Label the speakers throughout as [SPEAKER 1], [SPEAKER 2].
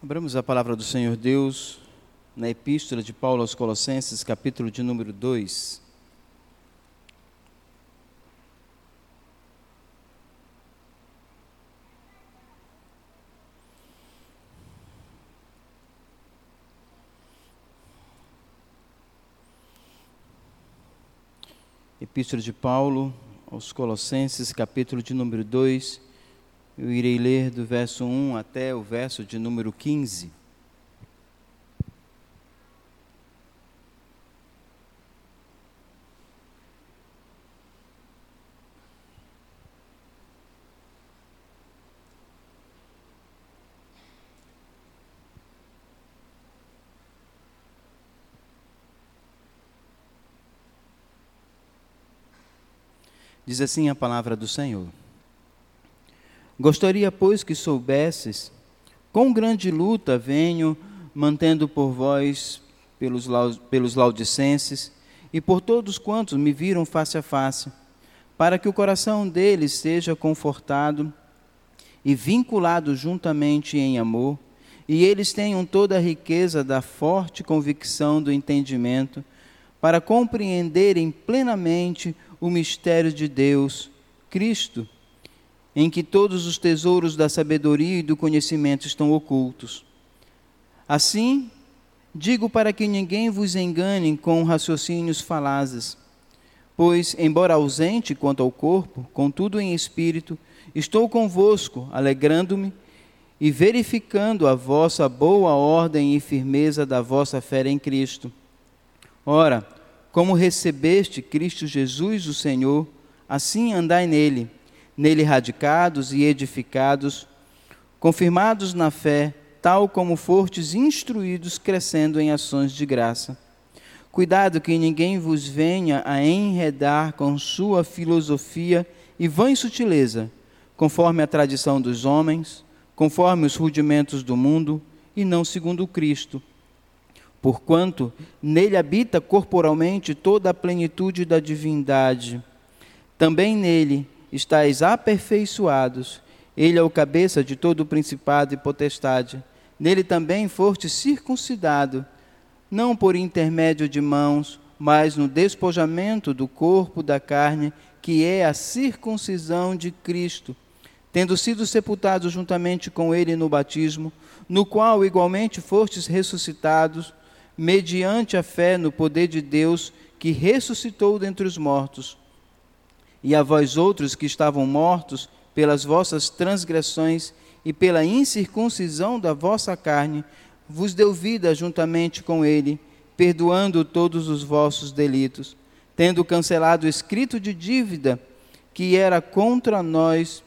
[SPEAKER 1] Abramos a palavra do Senhor Deus na Epístola de Paulo aos Colossenses, capítulo de número 2. Epístola de Paulo aos Colossenses, capítulo de número 2 eu irei ler do verso 1 até o verso de número 15. Diz assim a palavra do Senhor. Gostaria, pois, que soubesses com grande luta venho mantendo por vós, pelos, pelos laudicenses e por todos quantos me viram face a face, para que o coração deles seja confortado e vinculado juntamente em amor, e eles tenham toda a riqueza da forte convicção do entendimento, para compreenderem plenamente o mistério de Deus, Cristo, em que todos os tesouros da sabedoria e do conhecimento estão ocultos. Assim, digo para que ninguém vos engane com raciocínios falazes, pois, embora ausente quanto ao corpo, contudo em espírito, estou convosco, alegrando-me e verificando a vossa boa ordem e firmeza da vossa fé em Cristo. Ora, como recebeste Cristo Jesus, o Senhor, assim andai nele nele radicados e edificados, confirmados na fé, tal como fortes instruídos, crescendo em ações de graça. Cuidado que ninguém vos venha a enredar com sua filosofia e vã sutileza, conforme a tradição dos homens, conforme os rudimentos do mundo, e não segundo Cristo. Porquanto nele habita corporalmente toda a plenitude da divindade. Também nele estáis aperfeiçoados. Ele é o cabeça de todo o principado e potestade. Nele também foste circuncidado, não por intermédio de mãos, mas no despojamento do corpo da carne, que é a circuncisão de Cristo, tendo sido sepultados juntamente com ele no batismo, no qual igualmente fostes ressuscitados, mediante a fé no poder de Deus que ressuscitou dentre os mortos e a vós outros que estavam mortos pelas vossas transgressões e pela incircuncisão da vossa carne, vos deu vida juntamente com ele, perdoando todos os vossos delitos, tendo cancelado o escrito de dívida que era contra nós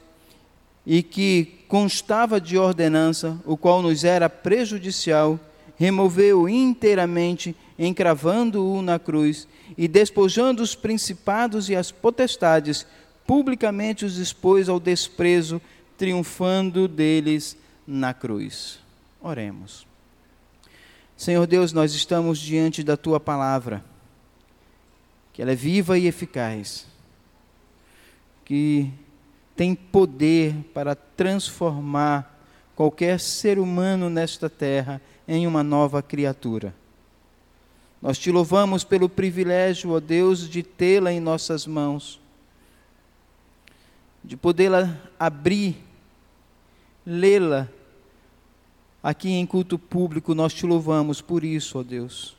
[SPEAKER 1] e que constava de ordenança, o qual nos era prejudicial, removeu inteiramente, encravando-o na cruz e despojando os principados e as potestades, publicamente os expôs ao desprezo, triunfando deles na cruz. Oremos. Senhor Deus, nós estamos diante da tua palavra, que ela é viva e eficaz, que tem poder para transformar qualquer ser humano nesta terra em uma nova criatura. Nós te louvamos pelo privilégio, ó Deus, de tê-la em nossas mãos, de podê-la abrir, lê-la aqui em culto público. Nós te louvamos por isso, ó Deus.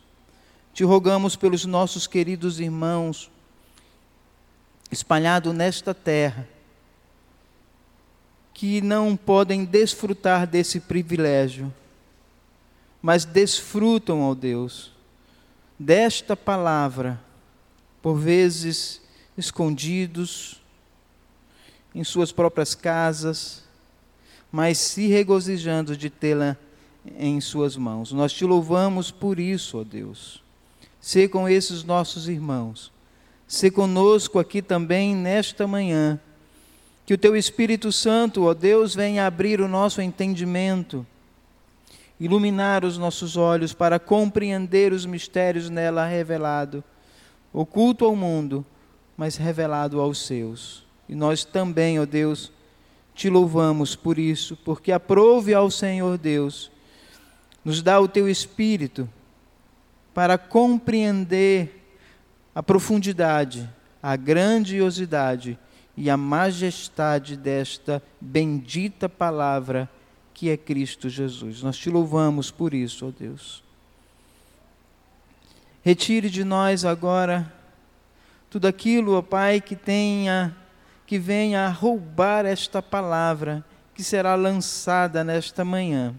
[SPEAKER 1] Te rogamos pelos nossos queridos irmãos espalhados nesta terra, que não podem desfrutar desse privilégio, mas desfrutam, ó Deus desta palavra, por vezes escondidos em suas próprias casas, mas se regozijando de tê-la em suas mãos. Nós te louvamos por isso, ó Deus. Se com esses nossos irmãos, se conosco aqui também nesta manhã, que o teu Espírito Santo, ó Deus, venha abrir o nosso entendimento iluminar os nossos olhos para compreender os mistérios nela revelado, oculto ao mundo, mas revelado aos seus. E nós também, ó Deus, te louvamos por isso, porque aprove ao Senhor Deus nos dá o teu espírito para compreender a profundidade, a grandiosidade e a majestade desta bendita palavra que é Cristo Jesus. Nós te louvamos por isso, ó Deus. Retire de nós agora tudo aquilo, ó Pai, que tenha que venha a roubar esta palavra que será lançada nesta manhã.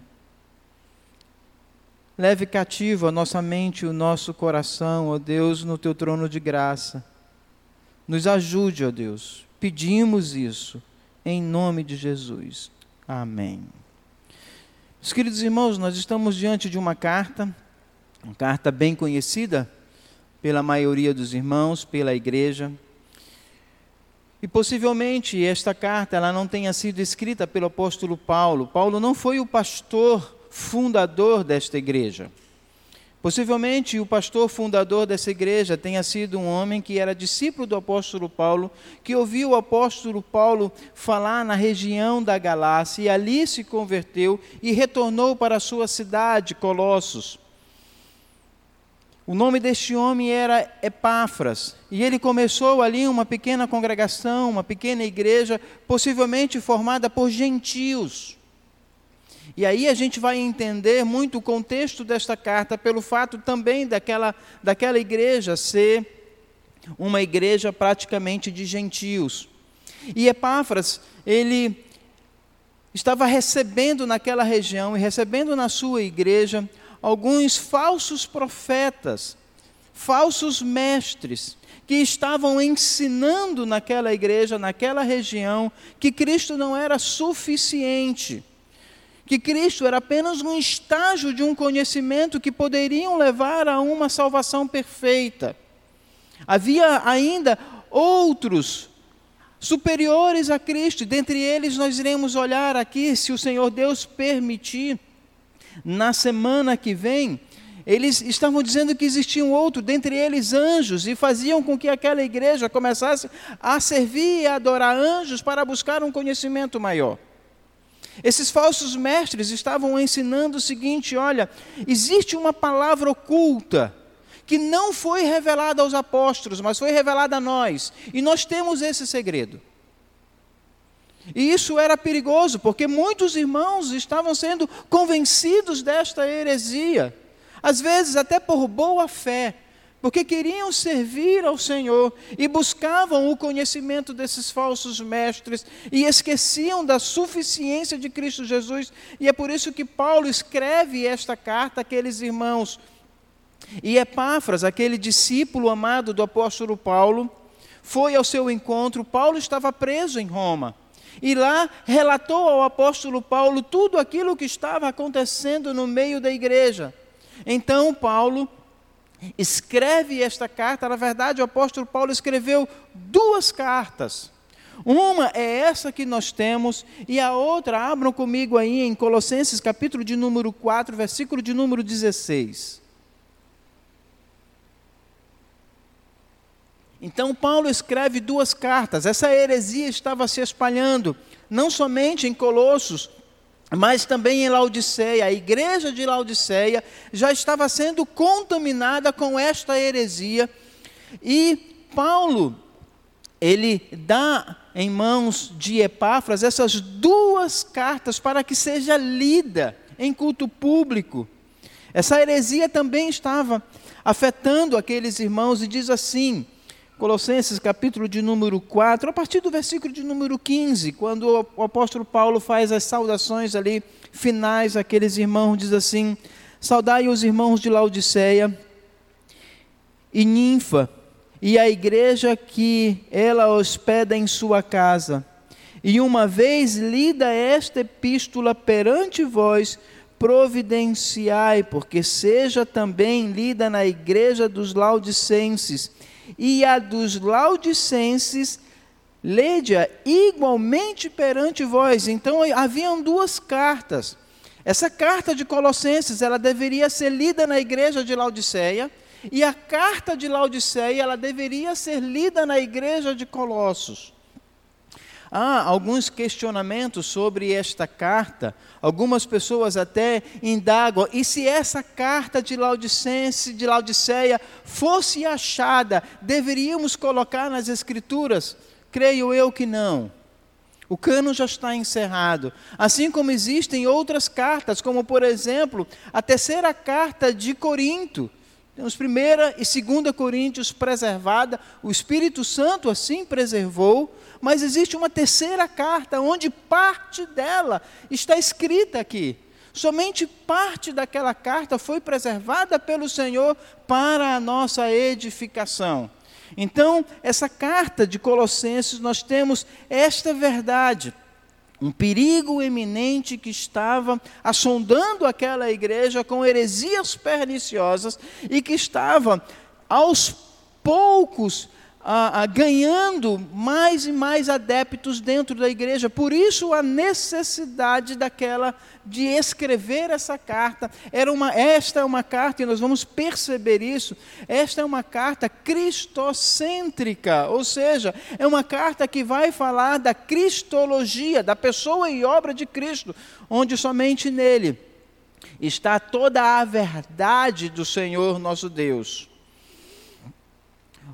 [SPEAKER 1] Leve cativo a nossa mente e o nosso coração, ó Deus, no teu trono de graça. Nos ajude, ó Deus. Pedimos isso em nome de Jesus. Amém. Meus queridos irmãos, nós estamos diante de uma carta, uma carta bem conhecida pela maioria dos irmãos, pela igreja. E possivelmente esta carta ela não tenha sido escrita pelo apóstolo Paulo. Paulo não foi o pastor fundador desta igreja. Possivelmente o pastor fundador dessa igreja tenha sido um homem que era discípulo do apóstolo Paulo, que ouviu o apóstolo Paulo falar na região da Galácia e ali se converteu e retornou para a sua cidade, Colossos. O nome deste homem era Epáfras, e ele começou ali uma pequena congregação, uma pequena igreja, possivelmente formada por gentios. E aí a gente vai entender muito o contexto desta carta pelo fato também daquela, daquela igreja ser uma igreja praticamente de gentios. E Epáfras, ele estava recebendo naquela região e recebendo na sua igreja alguns falsos profetas, falsos mestres, que estavam ensinando naquela igreja, naquela região, que Cristo não era suficiente que Cristo era apenas um estágio de um conhecimento que poderiam levar a uma salvação perfeita. Havia ainda outros superiores a Cristo, dentre eles nós iremos olhar aqui, se o Senhor Deus permitir, na semana que vem, eles estavam dizendo que existiam outro, dentre eles anjos, e faziam com que aquela igreja começasse a servir e adorar anjos para buscar um conhecimento maior. Esses falsos mestres estavam ensinando o seguinte: olha, existe uma palavra oculta que não foi revelada aos apóstolos, mas foi revelada a nós, e nós temos esse segredo. E isso era perigoso, porque muitos irmãos estavam sendo convencidos desta heresia, às vezes até por boa fé, porque queriam servir ao Senhor e buscavam o conhecimento desses falsos mestres e esqueciam da suficiência de Cristo Jesus. E é por isso que Paulo escreve esta carta àqueles irmãos. E Epáfras, aquele discípulo amado do apóstolo Paulo, foi ao seu encontro. Paulo estava preso em Roma. E lá relatou ao apóstolo Paulo tudo aquilo que estava acontecendo no meio da igreja. Então Paulo escreve esta carta, na verdade, o apóstolo Paulo escreveu duas cartas. Uma é essa que nós temos, e a outra, abram comigo aí em Colossenses, capítulo de número 4, versículo de número 16. Então, Paulo escreve duas cartas. Essa heresia estava se espalhando, não somente em Colossos, mas também em Laodiceia, a igreja de Laodiceia já estava sendo contaminada com esta heresia, e Paulo, ele dá em mãos de Epáfras essas duas cartas para que seja lida em culto público. Essa heresia também estava afetando aqueles irmãos, e diz assim: Colossenses capítulo de número 4, a partir do versículo de número 15, quando o apóstolo Paulo faz as saudações ali finais àqueles irmãos, diz assim: Saudai os irmãos de Laodiceia e Ninfa, e a igreja que ela hospeda em sua casa. E uma vez lida esta epístola perante vós, providenciai, porque seja também lida na igreja dos laudicenses e a dos laudicenses, lede-a igualmente perante vós. Então haviam duas cartas. Essa carta de Colossenses, ela deveria ser lida na igreja de Laodiceia, e a carta de Laodiceia, ela deveria ser lida na igreja de Colossos. Há alguns questionamentos sobre esta carta. Algumas pessoas até indagam: e se essa carta de Laodicense, de Laodiceia, fosse achada, deveríamos colocar nas Escrituras? Creio eu que não. O cano já está encerrado. Assim como existem outras cartas, como por exemplo, a terceira carta de Corinto. Temos primeira e segunda Coríntios preservada, o Espírito Santo assim preservou, mas existe uma terceira carta onde parte dela está escrita aqui. Somente parte daquela carta foi preservada pelo Senhor para a nossa edificação. Então, essa carta de Colossenses, nós temos esta verdade, um perigo eminente que estava assondando aquela igreja com heresias perniciosas e que estava aos poucos ah, ganhando mais e mais adeptos dentro da igreja. Por isso a necessidade daquela de escrever essa carta. Era uma, esta é uma carta e nós vamos perceber isso. Esta é uma carta cristocêntrica, ou seja, é uma carta que vai falar da cristologia, da pessoa e obra de Cristo, onde somente nele está toda a verdade do Senhor nosso Deus.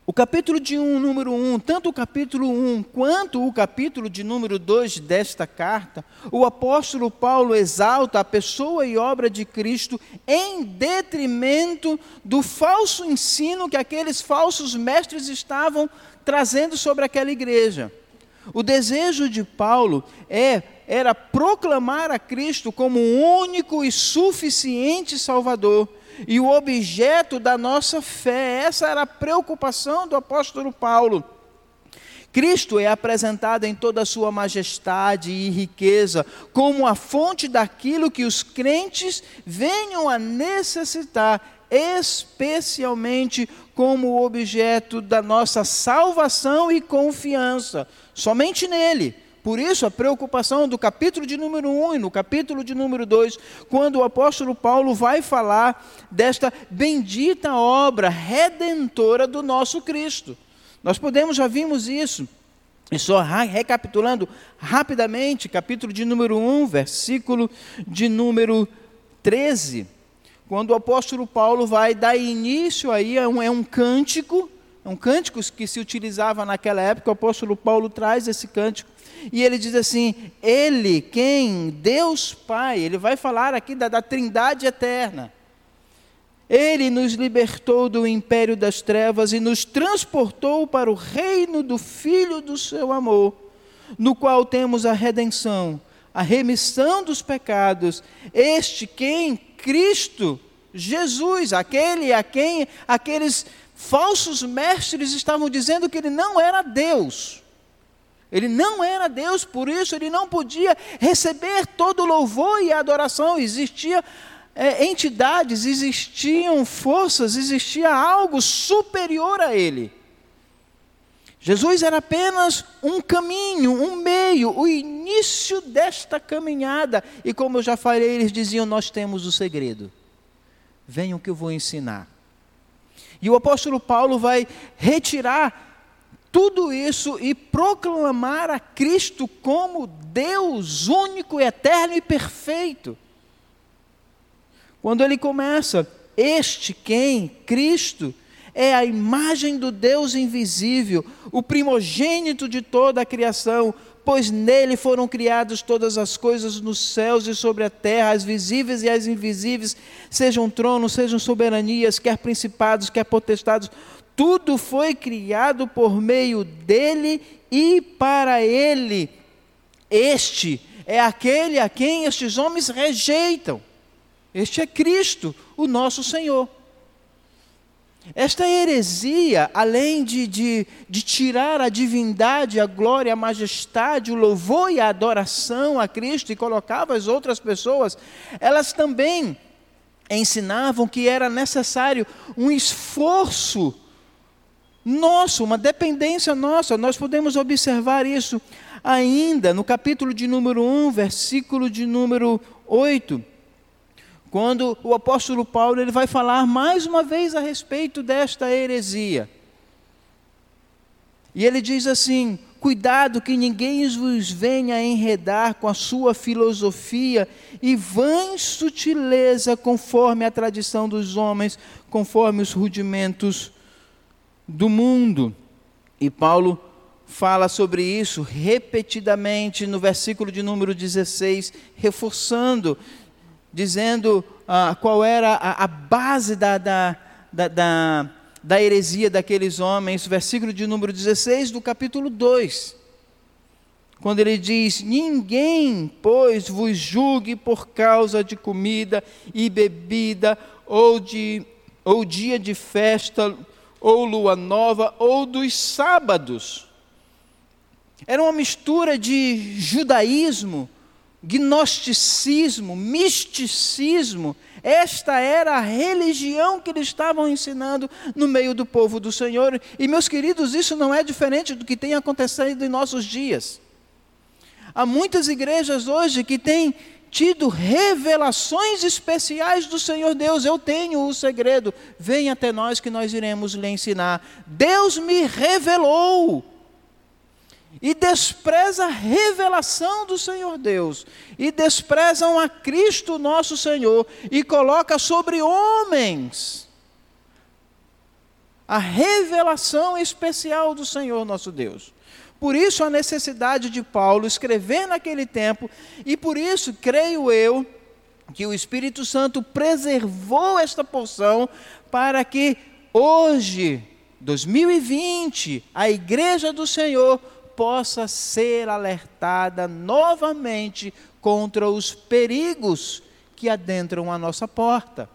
[SPEAKER 1] O capítulo de 1, número 1, tanto o capítulo 1 quanto o capítulo de número 2 desta carta, o apóstolo Paulo exalta a pessoa e obra de Cristo em detrimento do falso ensino que aqueles falsos mestres estavam trazendo sobre aquela igreja. O desejo de Paulo é era proclamar a Cristo como o único e suficiente Salvador e o objeto da nossa fé. Essa era a preocupação do apóstolo Paulo. Cristo é apresentado em toda a sua majestade e riqueza, como a fonte daquilo que os crentes venham a necessitar, especialmente como objeto da nossa salvação e confiança, somente nele. Por isso, a preocupação do capítulo de número 1 e no capítulo de número 2, quando o apóstolo Paulo vai falar desta bendita obra redentora do nosso Cristo. Nós podemos, já vimos isso. E só recapitulando rapidamente, capítulo de número 1, versículo de número 13, quando o apóstolo Paulo vai dar início aí a um, é um cântico, é um cântico que se utilizava naquela época, o apóstolo Paulo traz esse cântico e ele diz assim: Ele, quem? Deus Pai. Ele vai falar aqui da, da Trindade eterna. Ele nos libertou do império das trevas e nos transportou para o reino do Filho do seu amor, no qual temos a redenção, a remissão dos pecados. Este quem? Cristo, Jesus, aquele a quem aqueles falsos mestres estavam dizendo que ele não era Deus. Ele não era Deus, por isso ele não podia receber todo o louvor e adoração. Existia é, entidades, existiam forças, existia algo superior a ele. Jesus era apenas um caminho, um meio, o início desta caminhada. E como eu já falei, eles diziam: Nós temos o segredo. Venham que eu vou ensinar. E o apóstolo Paulo vai retirar tudo isso e proclamar a Cristo como Deus único, eterno e perfeito. Quando ele começa, este quem? Cristo é a imagem do Deus invisível, o primogênito de toda a criação, pois nele foram criadas todas as coisas nos céus e sobre a terra, as visíveis e as invisíveis, sejam tronos, sejam soberanias, quer principados, quer potestados, tudo foi criado por meio dele e para ele. Este é aquele a quem estes homens rejeitam. Este é Cristo, o nosso Senhor. Esta heresia, além de, de, de, tirar a divindade, a glória, a majestade, o louvor e a adoração a Cristo e colocava as outras pessoas, elas também ensinavam que era necessário um esforço nosso, uma dependência nossa. Nós podemos observar isso ainda no capítulo de número 1, versículo de número 8, quando o apóstolo Paulo ele vai falar mais uma vez a respeito desta heresia. E ele diz assim: Cuidado que ninguém vos venha enredar com a sua filosofia e vã sutileza conforme a tradição dos homens, conforme os rudimentos do mundo. E Paulo fala sobre isso repetidamente no versículo de número 16, reforçando, dizendo ah, qual era a, a base da, da, da, da, da heresia daqueles homens, versículo de número 16 do capítulo 2. Quando ele diz: Ninguém, pois, vos julgue por causa de comida e bebida, ou, de, ou dia de festa, ou lua nova, ou dos sábados. Era uma mistura de judaísmo, gnosticismo, misticismo. Esta era a religião que eles estavam ensinando no meio do povo do Senhor. E, meus queridos, isso não é diferente do que tem acontecido em nossos dias. Há muitas igrejas hoje que têm tido revelações especiais do Senhor Deus. Eu tenho o segredo. Venha até nós que nós iremos lhe ensinar. Deus me revelou. E despreza a revelação do Senhor Deus, e desprezam a Cristo nosso Senhor, e coloca sobre homens a revelação especial do Senhor nosso Deus. Por isso a necessidade de Paulo escrever naquele tempo, e por isso, creio eu, que o Espírito Santo preservou esta porção para que hoje, 2020, a igreja do Senhor possa ser alertada novamente contra os perigos que adentram a nossa porta.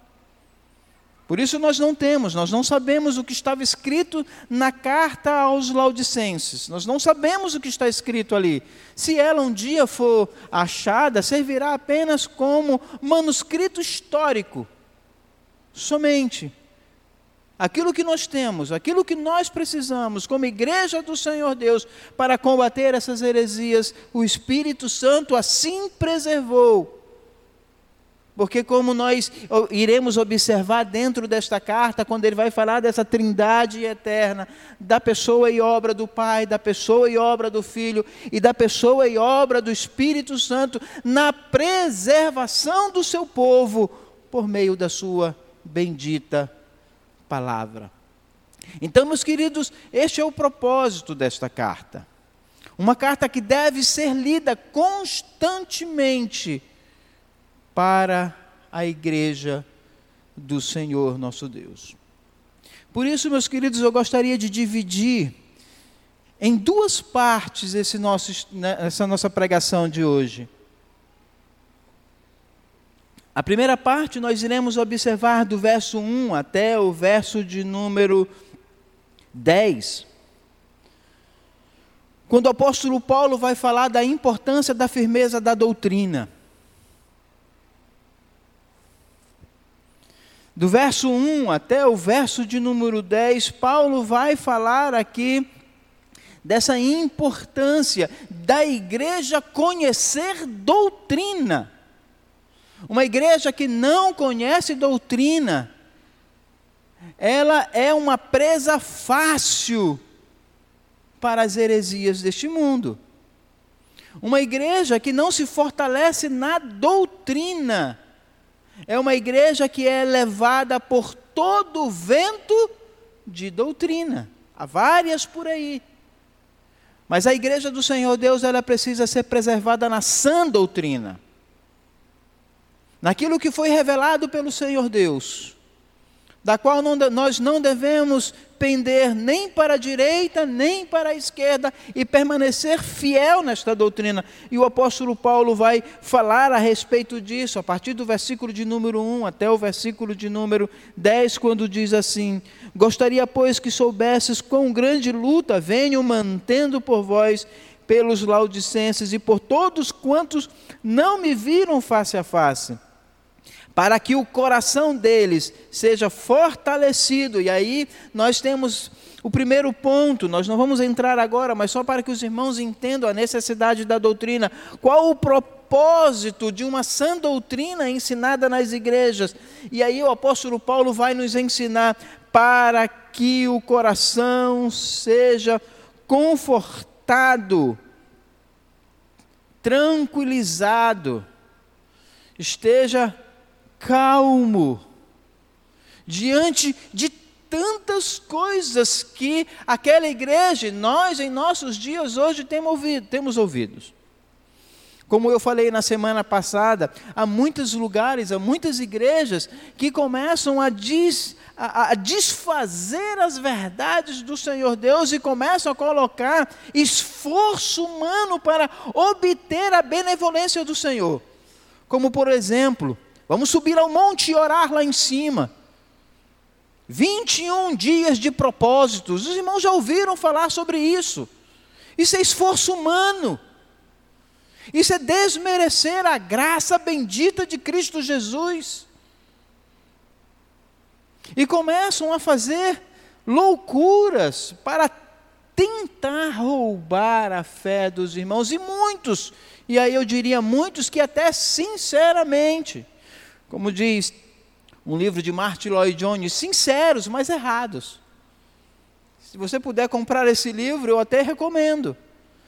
[SPEAKER 1] Por isso nós não temos, nós não sabemos o que estava escrito na carta aos Laodicenses. Nós não sabemos o que está escrito ali. Se ela um dia for achada, servirá apenas como manuscrito histórico. Somente. Aquilo que nós temos, aquilo que nós precisamos como igreja do Senhor Deus para combater essas heresias, o Espírito Santo assim preservou porque, como nós iremos observar dentro desta carta, quando ele vai falar dessa trindade eterna, da pessoa e obra do Pai, da pessoa e obra do Filho e da pessoa e obra do Espírito Santo, na preservação do seu povo, por meio da sua bendita palavra. Então, meus queridos, este é o propósito desta carta. Uma carta que deve ser lida constantemente para a igreja do Senhor nosso Deus. Por isso, meus queridos, eu gostaria de dividir em duas partes esse nosso, né, essa nossa pregação de hoje. A primeira parte nós iremos observar do verso 1 até o verso de número 10. Quando o apóstolo Paulo vai falar da importância da firmeza da doutrina. Do verso 1 até o verso de número 10, Paulo vai falar aqui dessa importância da igreja conhecer doutrina. Uma igreja que não conhece doutrina, ela é uma presa fácil para as heresias deste mundo. Uma igreja que não se fortalece na doutrina, é uma igreja que é levada por todo vento de doutrina. Há várias por aí. Mas a igreja do Senhor Deus, ela precisa ser preservada na sã doutrina. Naquilo que foi revelado pelo Senhor Deus da qual não, nós não devemos pender nem para a direita, nem para a esquerda e permanecer fiel nesta doutrina. E o apóstolo Paulo vai falar a respeito disso, a partir do versículo de número 1 até o versículo de número 10, quando diz assim: Gostaria, pois, que soubesses quão grande luta venho mantendo por vós pelos laudicenses e por todos quantos não me viram face a face para que o coração deles seja fortalecido. E aí nós temos o primeiro ponto, nós não vamos entrar agora, mas só para que os irmãos entendam a necessidade da doutrina. Qual o propósito de uma sã doutrina ensinada nas igrejas? E aí o apóstolo Paulo vai nos ensinar para que o coração seja confortado, tranquilizado, esteja calmo diante de tantas coisas que aquela igreja, nós em nossos dias hoje temos ouvido, temos ouvidos. Como eu falei na semana passada, há muitos lugares, há muitas igrejas que começam a, des, a, a, desfazer as verdades do Senhor Deus e começam a colocar esforço humano para obter a benevolência do Senhor. Como, por exemplo, vamos subir ao monte e orar lá em cima. 21 dias de propósitos. Os irmãos já ouviram falar sobre isso. Isso é esforço humano. Isso é desmerecer a graça bendita de Cristo Jesus. E começam a fazer loucuras para tentar roubar a fé dos irmãos, e muitos, e aí eu diria muitos que até sinceramente, como diz um livro de Martin Lloyd Jones, sinceros, mas errados. Se você puder comprar esse livro, eu até recomendo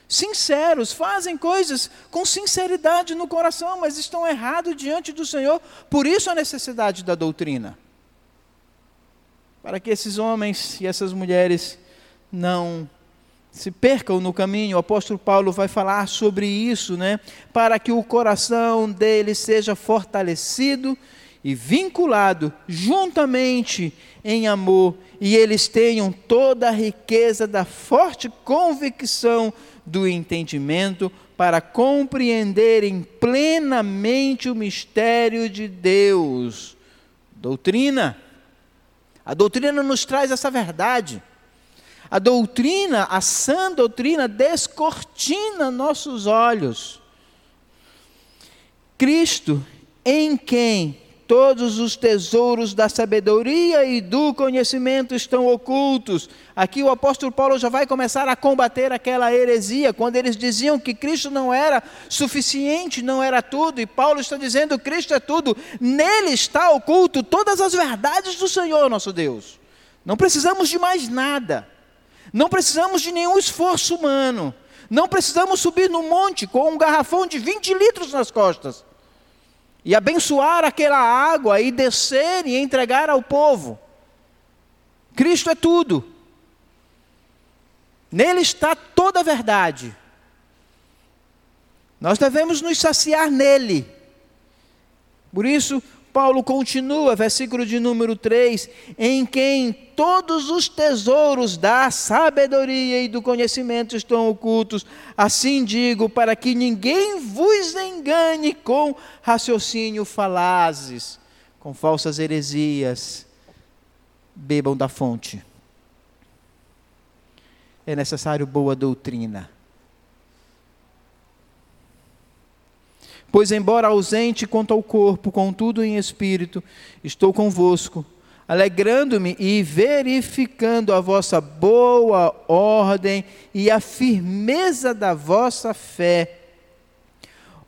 [SPEAKER 1] sinceros, fazem coisas com sinceridade no coração, mas estão errados diante do Senhor. Por isso a necessidade da doutrina. Para que esses homens e essas mulheres não se percam no caminho, o apóstolo Paulo vai falar sobre isso, né? Para que o coração deles seja fortalecido e vinculado juntamente em amor, e eles tenham toda a riqueza da forte convicção do entendimento para compreenderem plenamente o mistério de Deus. Doutrina. A doutrina nos traz essa verdade. A doutrina, a sã doutrina, descortina nossos olhos. Cristo, em quem todos os tesouros da sabedoria e do conhecimento estão ocultos. Aqui o apóstolo Paulo já vai começar a combater aquela heresia, quando eles diziam que Cristo não era suficiente, não era tudo, e Paulo está dizendo: Cristo é tudo, nele está oculto todas as verdades do Senhor nosso Deus. Não precisamos de mais nada, não precisamos de nenhum esforço humano, não precisamos subir no monte com um garrafão de 20 litros nas costas e abençoar aquela água e descer e entregar ao povo. Cristo é tudo. Nele está toda a verdade. Nós devemos nos saciar nele. Por isso, Paulo continua, versículo de número 3: em quem todos os tesouros da sabedoria e do conhecimento estão ocultos. Assim digo, para que ninguém vos engane com raciocínio falazes, com falsas heresias. Bebam da fonte. É necessário boa doutrina Pois, embora ausente quanto ao corpo, contudo em espírito, estou convosco, alegrando-me e verificando a vossa boa ordem e a firmeza da vossa fé.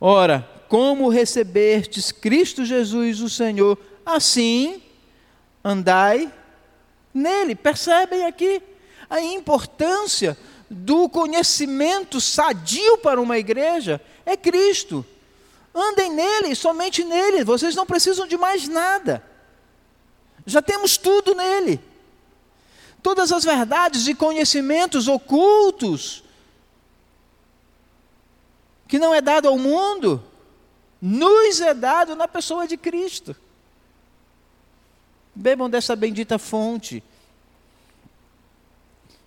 [SPEAKER 1] Ora, como recebestes Cristo Jesus, o Senhor, assim andai nele. Percebem aqui a importância do conhecimento sadio para uma igreja? É Cristo. Andem nele, somente nele. Vocês não precisam de mais nada. Já temos tudo nele. Todas as verdades e conhecimentos ocultos que não é dado ao mundo, nos é dado na pessoa de Cristo. Bebam dessa bendita fonte.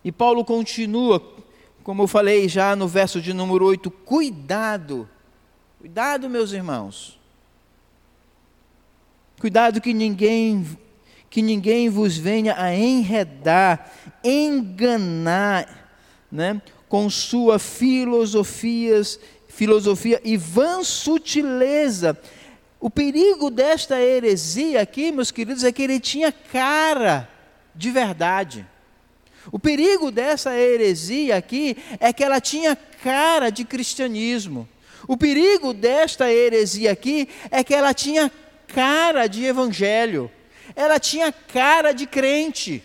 [SPEAKER 1] E Paulo continua, como eu falei já no verso de número 8, cuidado Cuidado, meus irmãos. Cuidado que ninguém que ninguém vos venha a enredar, enganar, né, com sua filosofias, filosofia e vã sutileza. O perigo desta heresia aqui, meus queridos, é que ele tinha cara de verdade. O perigo dessa heresia aqui é que ela tinha cara de cristianismo. O perigo desta heresia aqui é que ela tinha cara de evangelho, ela tinha cara de crente.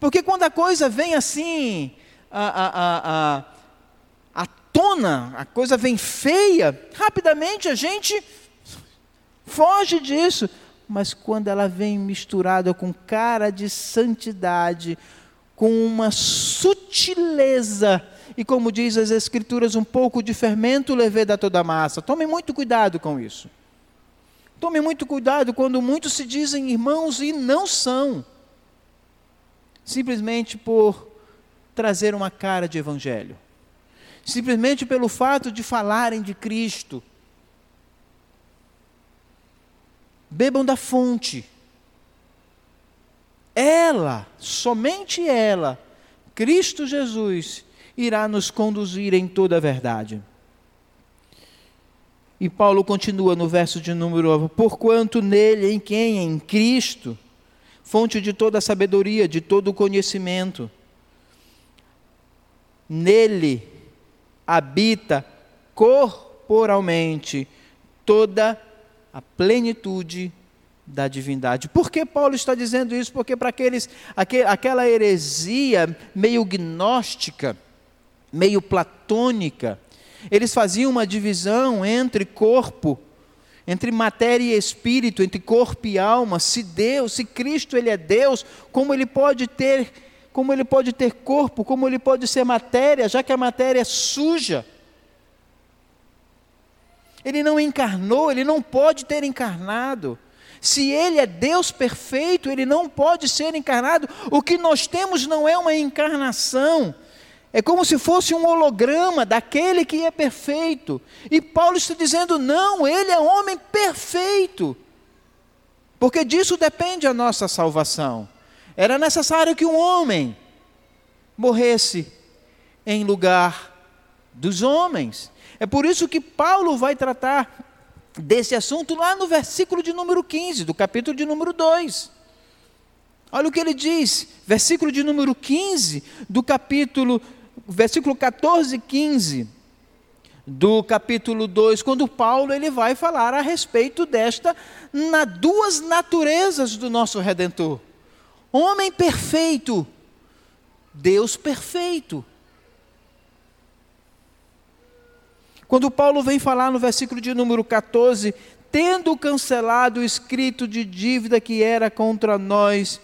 [SPEAKER 1] Porque quando a coisa vem assim, a, a, a, a tona, a coisa vem feia, rapidamente a gente foge disso. Mas quando ela vem misturada com cara de santidade, com uma sutileza, e como diz as Escrituras, um pouco de fermento leveda toda a massa. Tome muito cuidado com isso. Tome muito cuidado quando muitos se dizem irmãos e não são, simplesmente por trazer uma cara de evangelho, simplesmente pelo fato de falarem de Cristo. Bebam da fonte. Ela, somente ela, Cristo Jesus, irá nos conduzir em toda a verdade. E Paulo continua no verso de número: Porquanto nele, em quem? Em Cristo, fonte de toda a sabedoria, de todo o conhecimento. Nele habita corporalmente toda a plenitude da divindade. Por que Paulo está dizendo isso? Porque para aqueles, aquela heresia meio gnóstica, meio platônica, eles faziam uma divisão entre corpo, entre matéria e espírito, entre corpo e alma. Se Deus, se Cristo ele é Deus, como ele pode ter, como ele pode ter corpo, como ele pode ser matéria, já que a matéria é suja? Ele não encarnou, ele não pode ter encarnado. Se ele é Deus perfeito, ele não pode ser encarnado. O que nós temos não é uma encarnação, é como se fosse um holograma daquele que é perfeito. E Paulo está dizendo: não, ele é homem perfeito. Porque disso depende a nossa salvação. Era necessário que um homem morresse em lugar dos homens. É por isso que Paulo vai tratar desse assunto lá no versículo de número 15, do capítulo de número 2. Olha o que ele diz, versículo de número 15 do capítulo versículo 14 e 15 do capítulo 2, quando Paulo ele vai falar a respeito desta na duas naturezas do nosso redentor. Homem perfeito, Deus perfeito. Quando Paulo vem falar no versículo de número 14, tendo cancelado o escrito de dívida que era contra nós,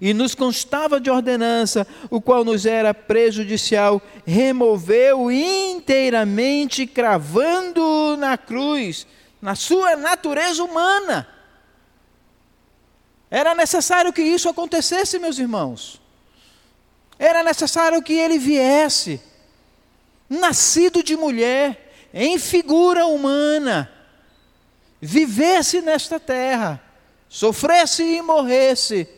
[SPEAKER 1] e nos constava de ordenança, o qual nos era prejudicial, removeu inteiramente, cravando na cruz, na sua natureza humana. Era necessário que isso acontecesse, meus irmãos. Era necessário que ele viesse, nascido de mulher, em figura humana, vivesse nesta terra, sofresse e morresse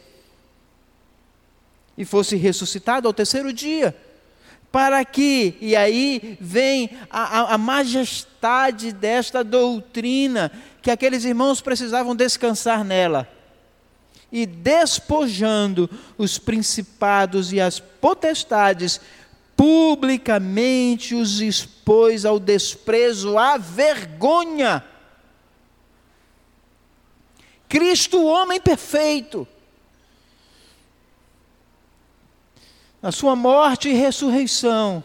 [SPEAKER 1] e fosse ressuscitado ao terceiro dia. Para que, e aí vem a, a, a majestade desta doutrina, que aqueles irmãos precisavam descansar nela e despojando os principados e as potestades, publicamente os expôs ao desprezo, à vergonha. Cristo, o homem perfeito, na sua morte e ressurreição,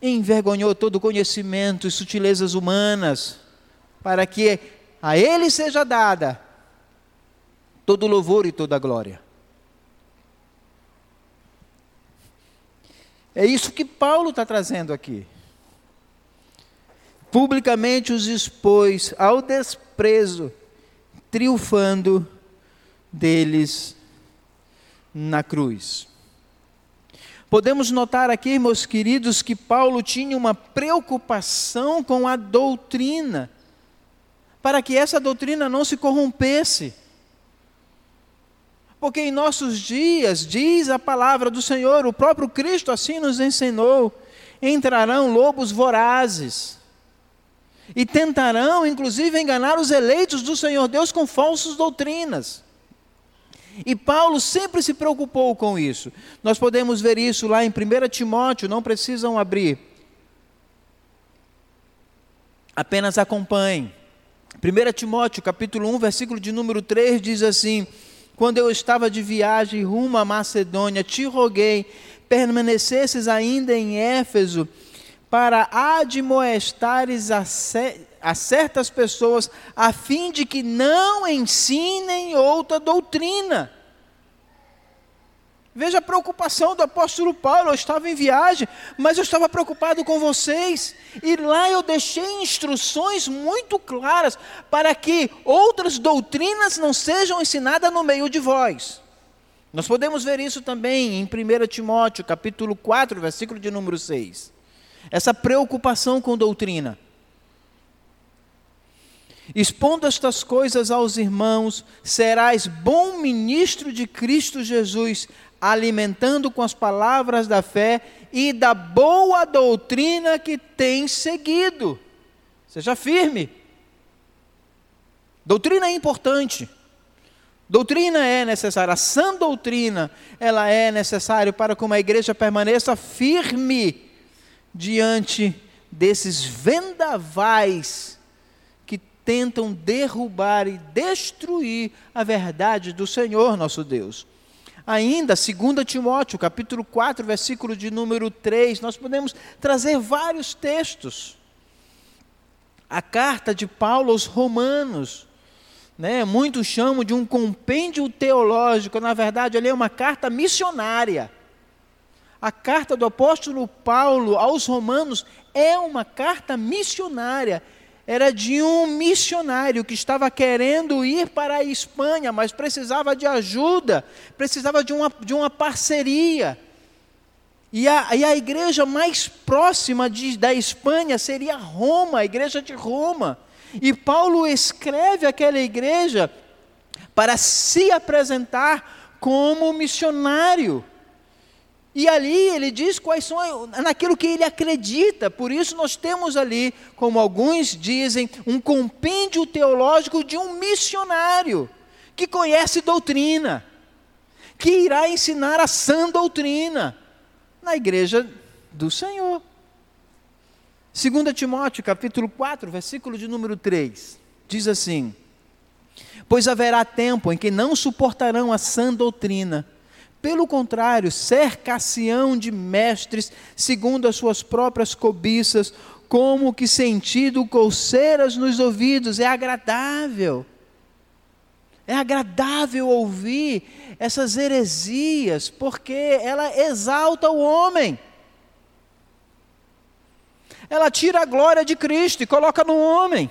[SPEAKER 1] envergonhou todo conhecimento e sutilezas humanas, para que a Ele seja dada todo louvor e toda glória. É isso que Paulo está trazendo aqui. Publicamente os expôs ao desprezo, triunfando deles na cruz. Podemos notar aqui, meus queridos, que Paulo tinha uma preocupação com a doutrina, para que essa doutrina não se corrompesse. Porque em nossos dias, diz a palavra do Senhor, o próprio Cristo assim nos ensinou: entrarão lobos vorazes e tentarão, inclusive, enganar os eleitos do Senhor Deus com falsas doutrinas. E Paulo sempre se preocupou com isso. Nós podemos ver isso lá em 1 Timóteo, não precisam abrir. Apenas acompanhem. 1 Timóteo, capítulo 1, versículo de número 3 diz assim: quando eu estava de viagem rumo à Macedônia, te roguei, permanecesses ainda em Éfeso, para admoestares a, a certas pessoas, a fim de que não ensinem outra doutrina Veja a preocupação do apóstolo Paulo. Eu estava em viagem, mas eu estava preocupado com vocês. E lá eu deixei instruções muito claras para que outras doutrinas não sejam ensinadas no meio de vós. Nós podemos ver isso também em 1 Timóteo, capítulo 4, versículo de número 6. Essa preocupação com doutrina. Expondo estas coisas aos irmãos, serás bom ministro de Cristo Jesus, alimentando com as palavras da fé e da boa doutrina que tem seguido. Seja firme. Doutrina é importante. Doutrina é necessária, a sã doutrina, ela é necessária para que uma igreja permaneça firme diante desses vendavais tentam derrubar e destruir a verdade do Senhor nosso Deus. Ainda, 2 Timóteo, capítulo 4, versículo de número 3, nós podemos trazer vários textos. A carta de Paulo aos Romanos, né, muitos chamam de um compêndio teológico, na verdade, ali é uma carta missionária. A carta do apóstolo Paulo aos Romanos é uma carta missionária era de um missionário que estava querendo ir para a Espanha, mas precisava de ajuda, precisava de uma, de uma parceria. E a, e a igreja mais próxima de, da Espanha seria Roma, a igreja de Roma. E Paulo escreve aquela igreja para se apresentar como missionário. E ali ele diz quais são naquilo que ele acredita. Por isso nós temos ali, como alguns dizem, um compêndio teológico de um missionário que conhece doutrina, que irá ensinar a sã doutrina na igreja do Senhor. 2 Timóteo, capítulo 4, versículo de número 3, diz assim: Pois haverá tempo em que não suportarão a sã doutrina, pelo contrário, cercação de mestres, segundo as suas próprias cobiças, como que sentido coceiras nos ouvidos, é agradável. É agradável ouvir essas heresias, porque ela exalta o homem. Ela tira a glória de Cristo e coloca no homem.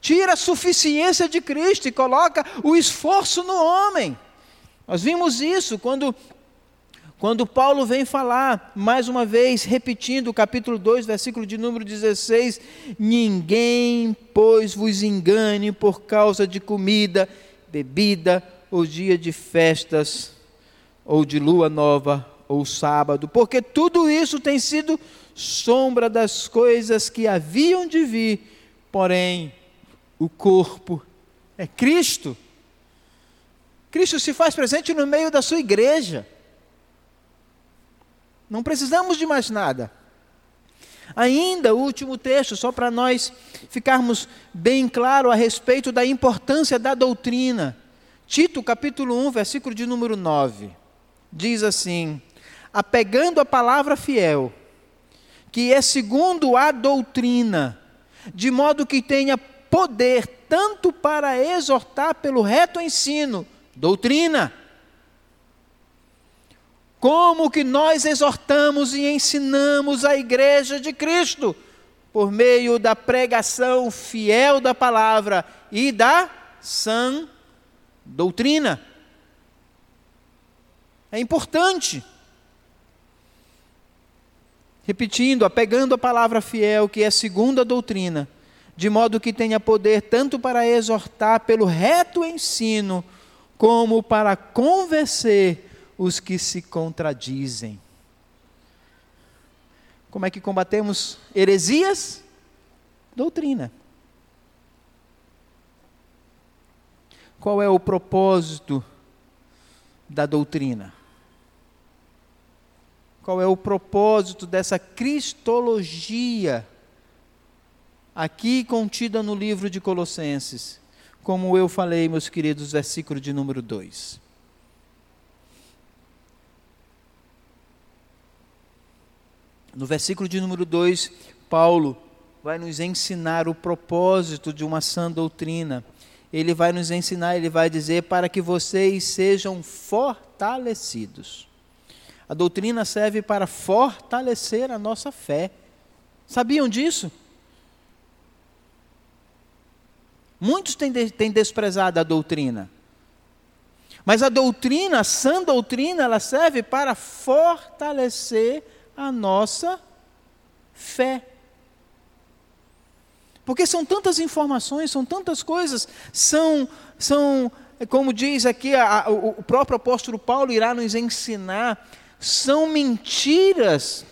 [SPEAKER 1] Tira a suficiência de Cristo e coloca o esforço no homem. Nós vimos isso quando, quando Paulo vem falar, mais uma vez, repetindo o capítulo 2, versículo de número 16: Ninguém, pois, vos engane por causa de comida, bebida, ou dia de festas, ou de lua nova, ou sábado, porque tudo isso tem sido sombra das coisas que haviam de vir, porém, o corpo é Cristo. Cristo se faz presente no meio da sua igreja. Não precisamos de mais nada. Ainda o último texto, só para nós ficarmos bem claro a respeito da importância da doutrina. Tito, capítulo 1, versículo de número 9. Diz assim: apegando a palavra fiel, que é segundo a doutrina, de modo que tenha poder tanto para exortar pelo reto ensino, doutrina. Como que nós exortamos e ensinamos a igreja de Cristo? Por meio da pregação fiel da palavra e da sã doutrina. É importante. Repetindo, apegando a palavra fiel, que é segundo a doutrina, de modo que tenha poder tanto para exortar pelo reto ensino, como para convencer os que se contradizem. Como é que combatemos heresias? Doutrina. Qual é o propósito da doutrina? Qual é o propósito dessa cristologia aqui contida no livro de Colossenses? Como eu falei, meus queridos, versículo de número 2. No versículo de número 2, Paulo vai nos ensinar o propósito de uma sã doutrina. Ele vai nos ensinar, ele vai dizer para que vocês sejam fortalecidos. A doutrina serve para fortalecer a nossa fé. Sabiam disso? Muitos têm, de, têm desprezado a doutrina. Mas a doutrina, a sã doutrina, ela serve para fortalecer a nossa fé. Porque são tantas informações, são tantas coisas, são, são como diz aqui a, a, o próprio apóstolo Paulo irá nos ensinar, são mentiras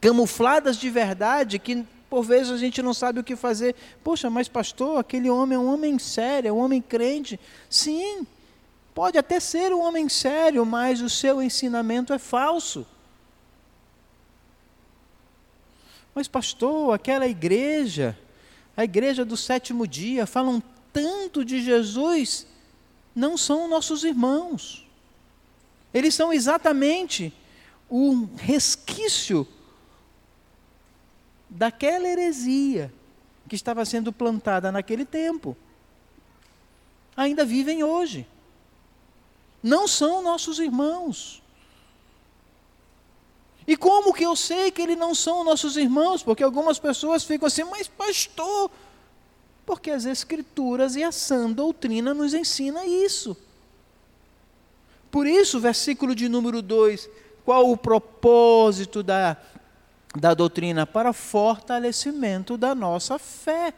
[SPEAKER 1] camufladas de verdade que por vezes a gente não sabe o que fazer. Poxa, mas pastor, aquele homem é um homem sério, é um homem crente. Sim, pode até ser um homem sério, mas o seu ensinamento é falso. Mas pastor, aquela igreja, a igreja do sétimo dia, falam tanto de Jesus, não são nossos irmãos. Eles são exatamente o resquício daquela heresia que estava sendo plantada naquele tempo. Ainda vivem hoje. Não são nossos irmãos. E como que eu sei que eles não são nossos irmãos? Porque algumas pessoas ficam assim, mas pastor, porque as escrituras e a sã doutrina nos ensina isso. Por isso, versículo de número 2, qual o propósito da da doutrina para fortalecimento da nossa fé.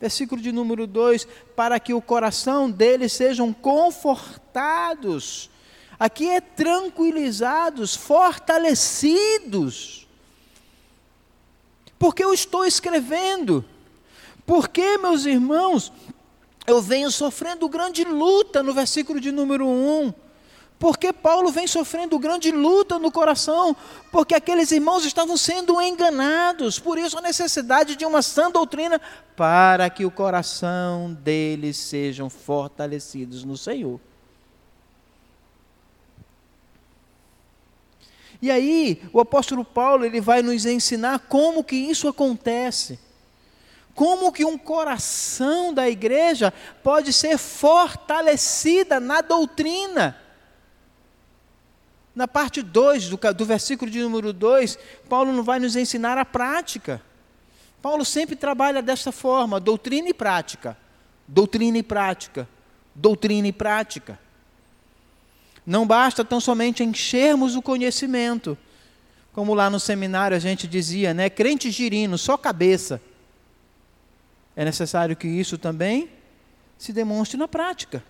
[SPEAKER 1] Versículo de número 2: para que o coração deles sejam confortados. Aqui é tranquilizados, fortalecidos. Porque eu estou escrevendo? Porque, meus irmãos, eu venho sofrendo grande luta no versículo de número 1. Um porque Paulo vem sofrendo grande luta no coração, porque aqueles irmãos estavam sendo enganados, por isso a necessidade de uma sã doutrina, para que o coração deles sejam fortalecidos no Senhor. E aí, o apóstolo Paulo, ele vai nos ensinar como que isso acontece. Como que um coração da igreja pode ser fortalecida na doutrina na parte 2 do, do versículo de número 2, Paulo não vai nos ensinar a prática. Paulo sempre trabalha dessa forma: doutrina e prática. Doutrina e prática. Doutrina e prática. Não basta tão somente enchermos o conhecimento. Como lá no seminário a gente dizia, né? Crente girino, só cabeça. É necessário que isso também se demonstre na prática.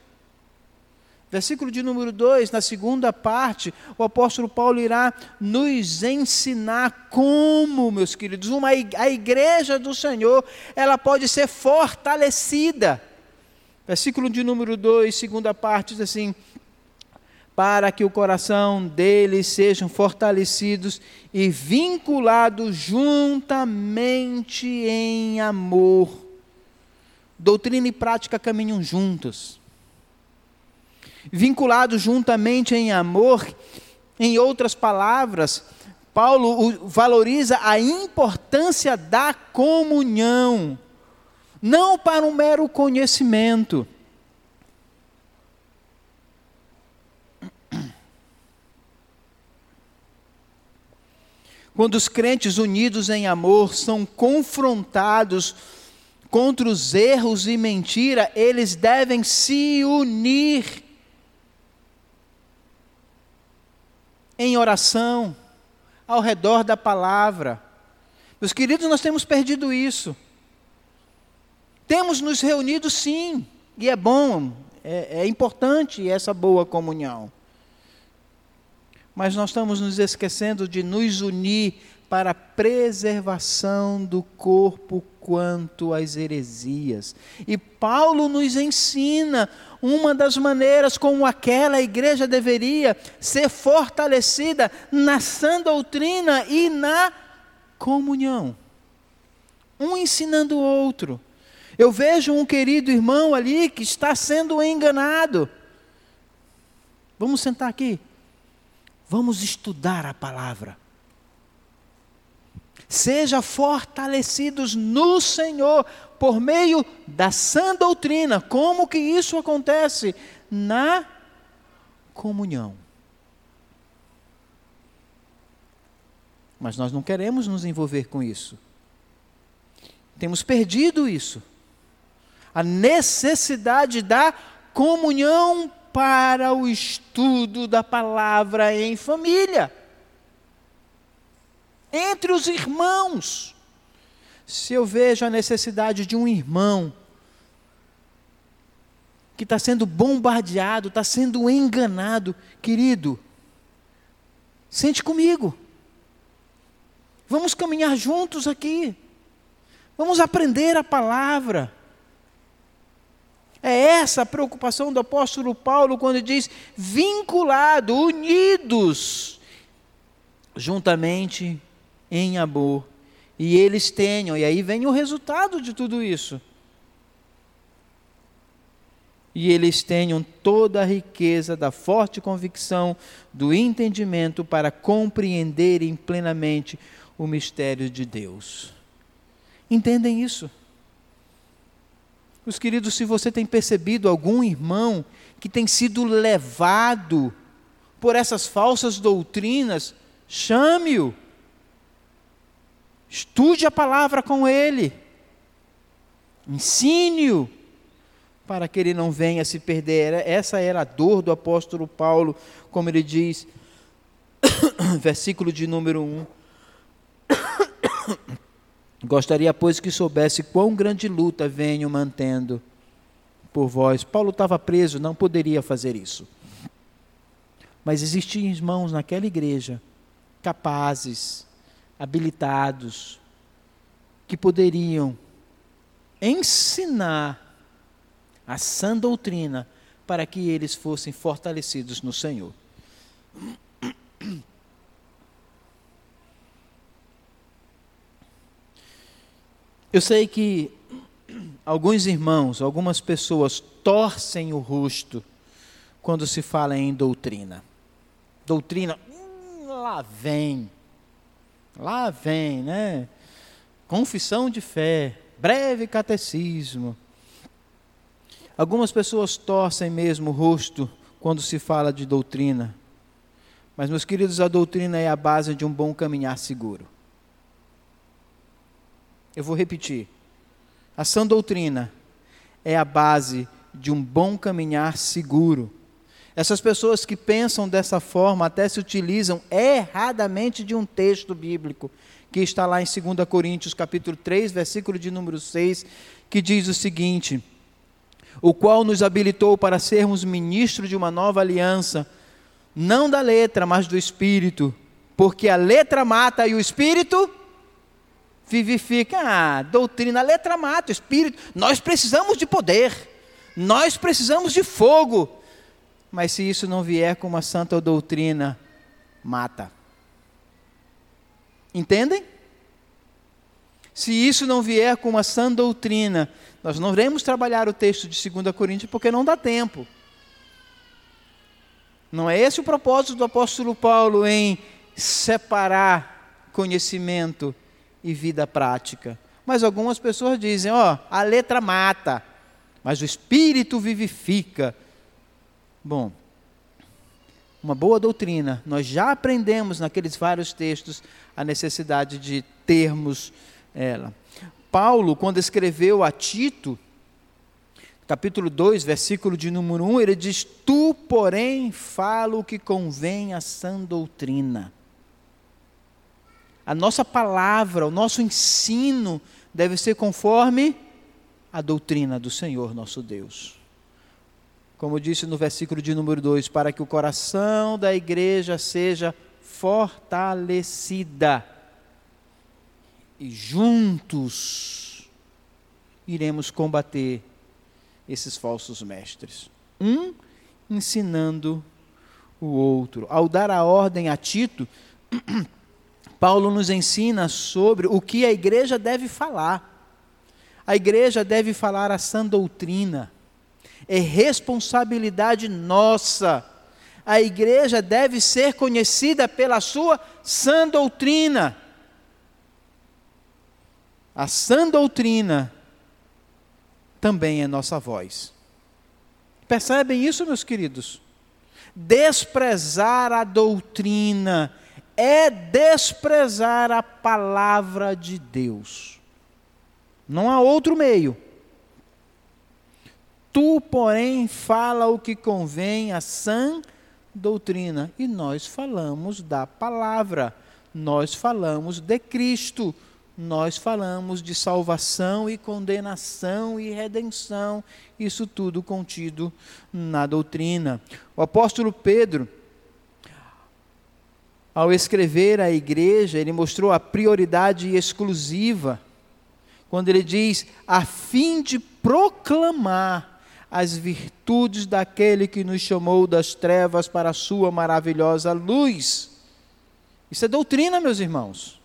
[SPEAKER 1] Versículo de número 2, na segunda parte, o apóstolo Paulo irá nos ensinar como, meus queridos, uma, a igreja do Senhor, ela pode ser fortalecida. Versículo de número 2, segunda parte, diz assim: para que o coração deles sejam fortalecidos e vinculados juntamente em amor. Doutrina e prática caminham juntos vinculado juntamente em amor. Em outras palavras, Paulo valoriza a importância da comunhão, não para um mero conhecimento. Quando os crentes unidos em amor são confrontados contra os erros e mentira, eles devem se unir em oração, ao redor da palavra. Meus queridos, nós temos perdido isso. Temos nos reunido sim, e é bom, é, é importante essa boa comunhão. Mas nós estamos nos esquecendo de nos unir para a preservação do corpo quanto às heresias. E Paulo nos ensina uma das maneiras como aquela igreja deveria ser fortalecida na sã doutrina e na comunhão. Um ensinando o outro. Eu vejo um querido irmão ali que está sendo enganado. Vamos sentar aqui. Vamos estudar a palavra. Seja fortalecidos no Senhor por meio da sã doutrina. Como que isso acontece? Na comunhão. Mas nós não queremos nos envolver com isso. Temos perdido isso. A necessidade da comunhão para o estudo da palavra em família. Entre os irmãos. Se eu vejo a necessidade de um irmão que está sendo bombardeado, está sendo enganado, querido, sente comigo. Vamos caminhar juntos aqui. Vamos aprender a palavra. É essa a preocupação do apóstolo Paulo quando diz vinculado, unidos, juntamente em amor. E eles tenham, e aí vem o resultado de tudo isso. E eles tenham toda a riqueza da forte convicção, do entendimento para compreenderem plenamente o mistério de Deus. Entendem isso? Os queridos, se você tem percebido algum irmão que tem sido levado por essas falsas doutrinas, chame-o. Estude a palavra com ele. Ensine-o para que ele não venha se perder. Essa era a dor do apóstolo Paulo, como ele diz, versículo de número 1. Gostaria, pois, que soubesse quão grande luta venho mantendo por vós. Paulo estava preso, não poderia fazer isso. Mas existiam irmãos naquela igreja capazes, habilitados, que poderiam ensinar a sã doutrina para que eles fossem fortalecidos no Senhor. Eu sei que alguns irmãos, algumas pessoas torcem o rosto quando se fala em doutrina. Doutrina, hum, lá vem, lá vem, né? Confissão de fé, breve catecismo. Algumas pessoas torcem mesmo o rosto quando se fala de doutrina. Mas, meus queridos, a doutrina é a base de um bom caminhar seguro. Eu vou repetir. A sã doutrina é a base de um bom caminhar seguro. Essas pessoas que pensam dessa forma até se utilizam erradamente de um texto bíblico que está lá em 2 Coríntios capítulo 3, versículo de número 6, que diz o seguinte: o qual nos habilitou para sermos ministros de uma nova aliança, não da letra, mas do espírito, porque a letra mata e o espírito vivifica. Ah, doutrina, a letra mata, o espírito. Nós precisamos de poder, nós precisamos de fogo. Mas se isso não vier com uma santa doutrina, mata. Entendem? Se isso não vier com uma sã doutrina, nós não iremos trabalhar o texto de 2 Coríntios porque não dá tempo. Não é esse o propósito do apóstolo Paulo em separar conhecimento e vida prática. Mas algumas pessoas dizem: ó, a letra mata, mas o espírito vivifica. Bom, uma boa doutrina, nós já aprendemos naqueles vários textos a necessidade de termos ela. Paulo, quando escreveu a Tito, capítulo 2, versículo de número 1, ele diz: Tu, porém, fala o que convém à sã doutrina a nossa palavra, o nosso ensino deve ser conforme a doutrina do Senhor nosso Deus. Como disse no versículo de número 2, para que o coração da igreja seja fortalecida e juntos iremos combater esses falsos mestres. Um ensinando o outro. Ao dar a ordem a Tito, Paulo nos ensina sobre o que a igreja deve falar. A igreja deve falar a sã doutrina. É responsabilidade nossa. A igreja deve ser conhecida pela sua sã doutrina. A sã doutrina também é nossa voz. Percebem isso, meus queridos? Desprezar a doutrina é desprezar a palavra de Deus. Não há outro meio. Tu, porém, fala o que convém à sã doutrina. E nós falamos da palavra, nós falamos de Cristo, nós falamos de salvação e condenação e redenção, isso tudo contido na doutrina. O apóstolo Pedro, ao escrever à igreja, ele mostrou a prioridade exclusiva, quando ele diz: a fim de proclamar as virtudes daquele que nos chamou das trevas para a sua maravilhosa luz. Isso é doutrina, meus irmãos.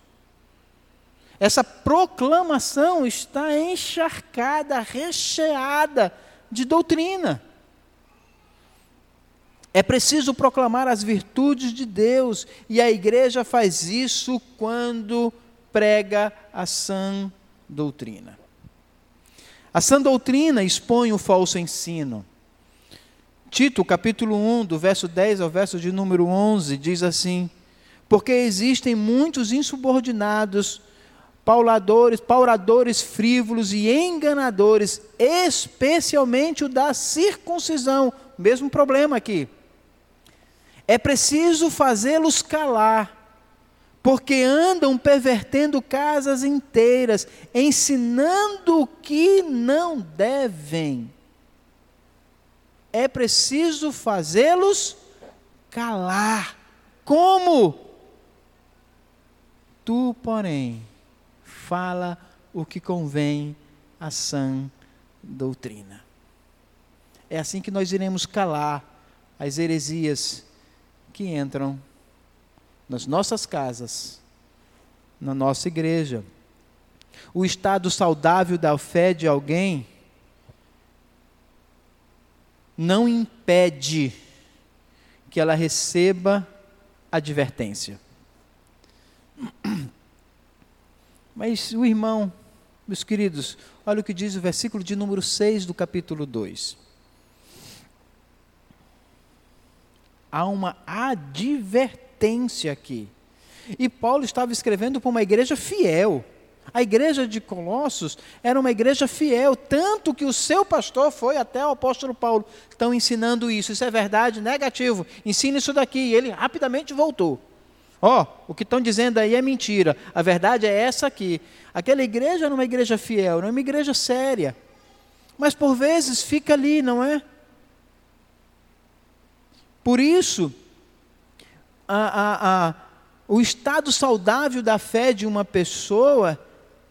[SPEAKER 1] Essa proclamação está encharcada, recheada de doutrina. É preciso proclamar as virtudes de Deus, e a igreja faz isso quando prega a sã doutrina. A sã doutrina expõe o falso ensino. Tito, capítulo 1, do verso 10 ao verso de número 11, diz assim: Porque existem muitos insubordinados pauladores, pauradores frívolos e enganadores, especialmente o da circuncisão. Mesmo problema aqui. É preciso fazê-los calar, porque andam pervertendo casas inteiras, ensinando o que não devem. É preciso fazê-los calar. Como? Tu, porém, fala o que convém à sã doutrina. É assim que nós iremos calar as heresias que entram nas nossas casas, na nossa igreja. O estado saudável da fé de alguém não impede que ela receba advertência. Mas o irmão, meus queridos, olha o que diz o versículo de número 6 do capítulo 2. Há uma advertência aqui. E Paulo estava escrevendo para uma igreja fiel. A igreja de Colossos era uma igreja fiel, tanto que o seu pastor foi até o apóstolo Paulo. Estão ensinando isso. Isso é verdade? Negativo. Ensina isso daqui. E ele rapidamente voltou. Ó, oh, o que estão dizendo aí é mentira. A verdade é essa aqui. Aquela igreja era uma igreja fiel, era uma igreja séria. Mas por vezes fica ali, não é? Por isso, a, a, a, o estado saudável da fé de uma pessoa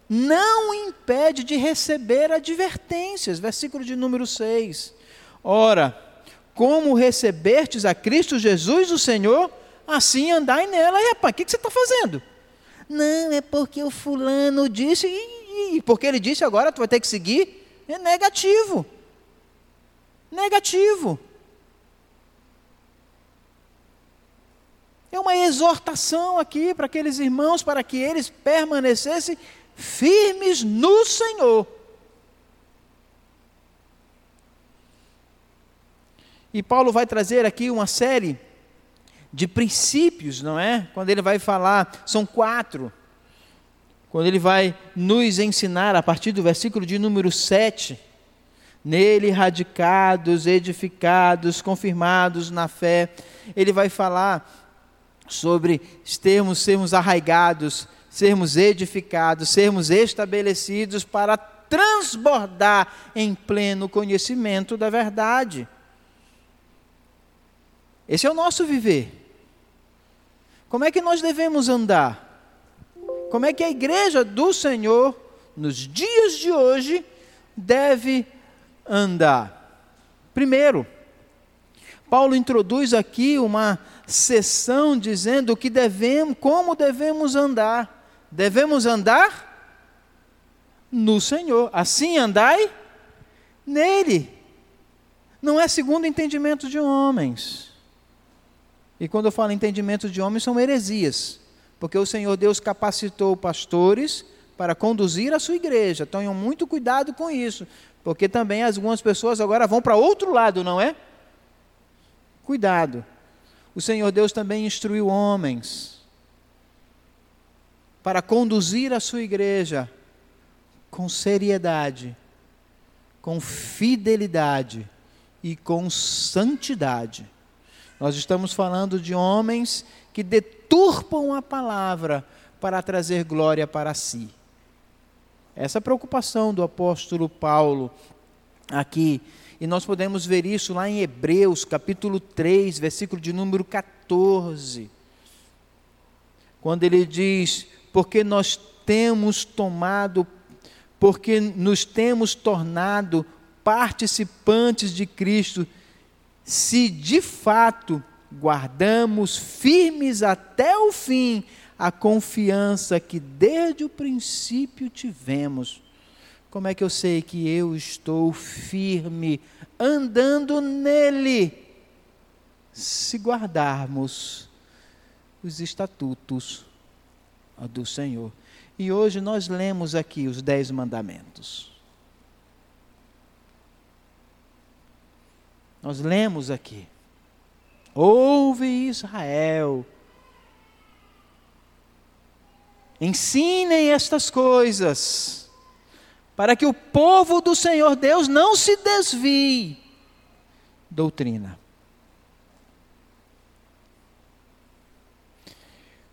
[SPEAKER 1] não impede de receber advertências. Versículo de número 6. Ora, como recebestes a Cristo Jesus, o Senhor, assim andai nela. E rapaz, o que, que você está fazendo? Não, é porque o fulano disse, e, e porque ele disse agora tu vai ter que seguir. É negativo. Negativo. É uma exortação aqui para aqueles irmãos, para que eles permanecessem firmes no Senhor. E Paulo vai trazer aqui uma série de princípios, não é? Quando ele vai falar, são quatro. Quando ele vai nos ensinar, a partir do versículo de número 7, nele radicados, edificados, confirmados na fé, ele vai falar sobre termos, sermos arraigados, sermos edificados, sermos estabelecidos para transbordar em pleno conhecimento da verdade. Esse é o nosso viver. Como é que nós devemos andar? Como é que a igreja do Senhor, nos dias de hoje, deve andar? Primeiro, Paulo introduz aqui uma sessão dizendo que devemos, como devemos andar. Devemos andar no Senhor. Assim andai nele. Não é segundo o entendimento de homens. E quando eu falo entendimento de homens, são heresias. Porque o Senhor Deus capacitou pastores para conduzir a sua igreja. Tenham muito cuidado com isso. Porque também algumas pessoas agora vão para outro lado, não é? Cuidado. O Senhor Deus também instruiu homens para conduzir a sua igreja com seriedade, com fidelidade e com santidade. Nós estamos falando de homens que deturpam a palavra para trazer glória para si. Essa preocupação do apóstolo Paulo aqui, e nós podemos ver isso lá em Hebreus, capítulo 3, versículo de número 14. Quando ele diz: "Porque nós temos tomado, porque nos temos tornado participantes de Cristo, se de fato guardamos firmes até o fim a confiança que desde o princípio tivemos. Como é que eu sei que eu estou firme, andando nele? Se guardarmos os estatutos do Senhor. E hoje nós lemos aqui os dez mandamentos. Nós lemos aqui. Ouve Israel. Ensinem estas coisas, para que o povo do Senhor Deus não se desvie. Doutrina.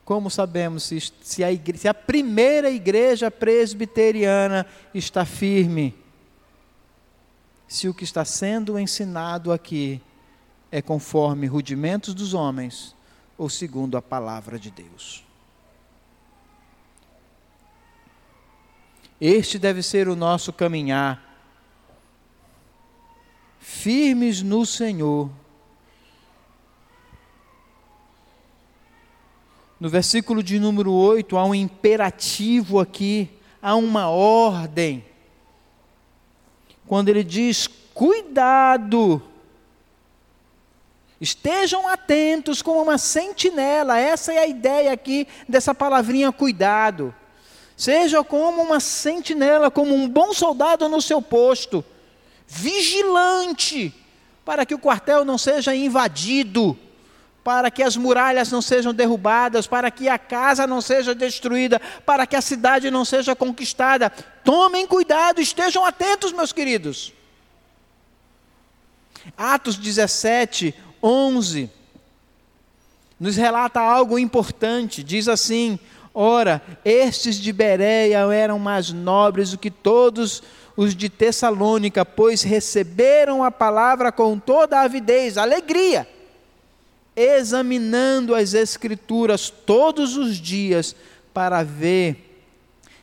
[SPEAKER 1] Como sabemos se, se, a igreja, se a primeira igreja presbiteriana está firme? se o que está sendo ensinado aqui é conforme rudimentos dos homens ou segundo a palavra de Deus. Este deve ser o nosso caminhar, firmes no Senhor. No versículo de número 8, há um imperativo aqui, há uma ordem quando ele diz: cuidado, estejam atentos como uma sentinela, essa é a ideia aqui dessa palavrinha cuidado. Seja como uma sentinela, como um bom soldado no seu posto, vigilante, para que o quartel não seja invadido para que as muralhas não sejam derrubadas, para que a casa não seja destruída, para que a cidade não seja conquistada. Tomem cuidado, estejam atentos, meus queridos. Atos 17, 11, nos relata algo importante. Diz assim: Ora, estes de Bereia eram mais nobres do que todos os de Tessalônica, pois receberam a palavra com toda avidez, alegria examinando as Escrituras todos os dias para ver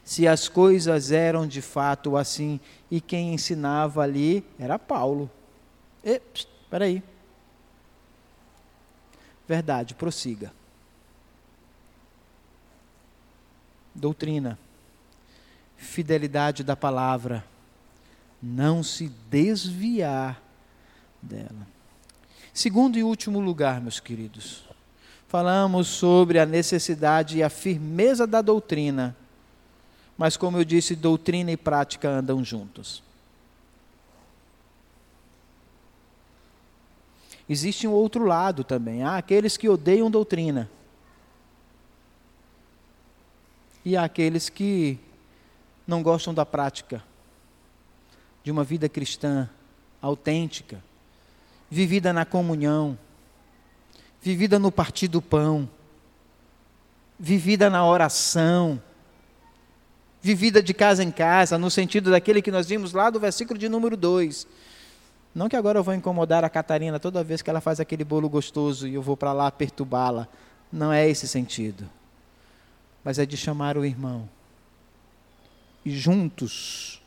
[SPEAKER 1] se as coisas eram de fato assim. E quem ensinava ali era Paulo. Espera aí. Verdade, prossiga. Doutrina, fidelidade da palavra, não se desviar dela. Segundo e último lugar, meus queridos, falamos sobre a necessidade e a firmeza da doutrina, mas como eu disse, doutrina e prática andam juntos. Existe um outro lado também, há aqueles que odeiam doutrina. E aqueles que não gostam da prática, de uma vida cristã autêntica vivida na comunhão, vivida no partir do pão, vivida na oração, vivida de casa em casa, no sentido daquele que nós vimos lá do versículo de número 2. Não que agora eu vou incomodar a Catarina toda vez que ela faz aquele bolo gostoso e eu vou para lá perturbá-la. Não é esse sentido. Mas é de chamar o irmão e juntos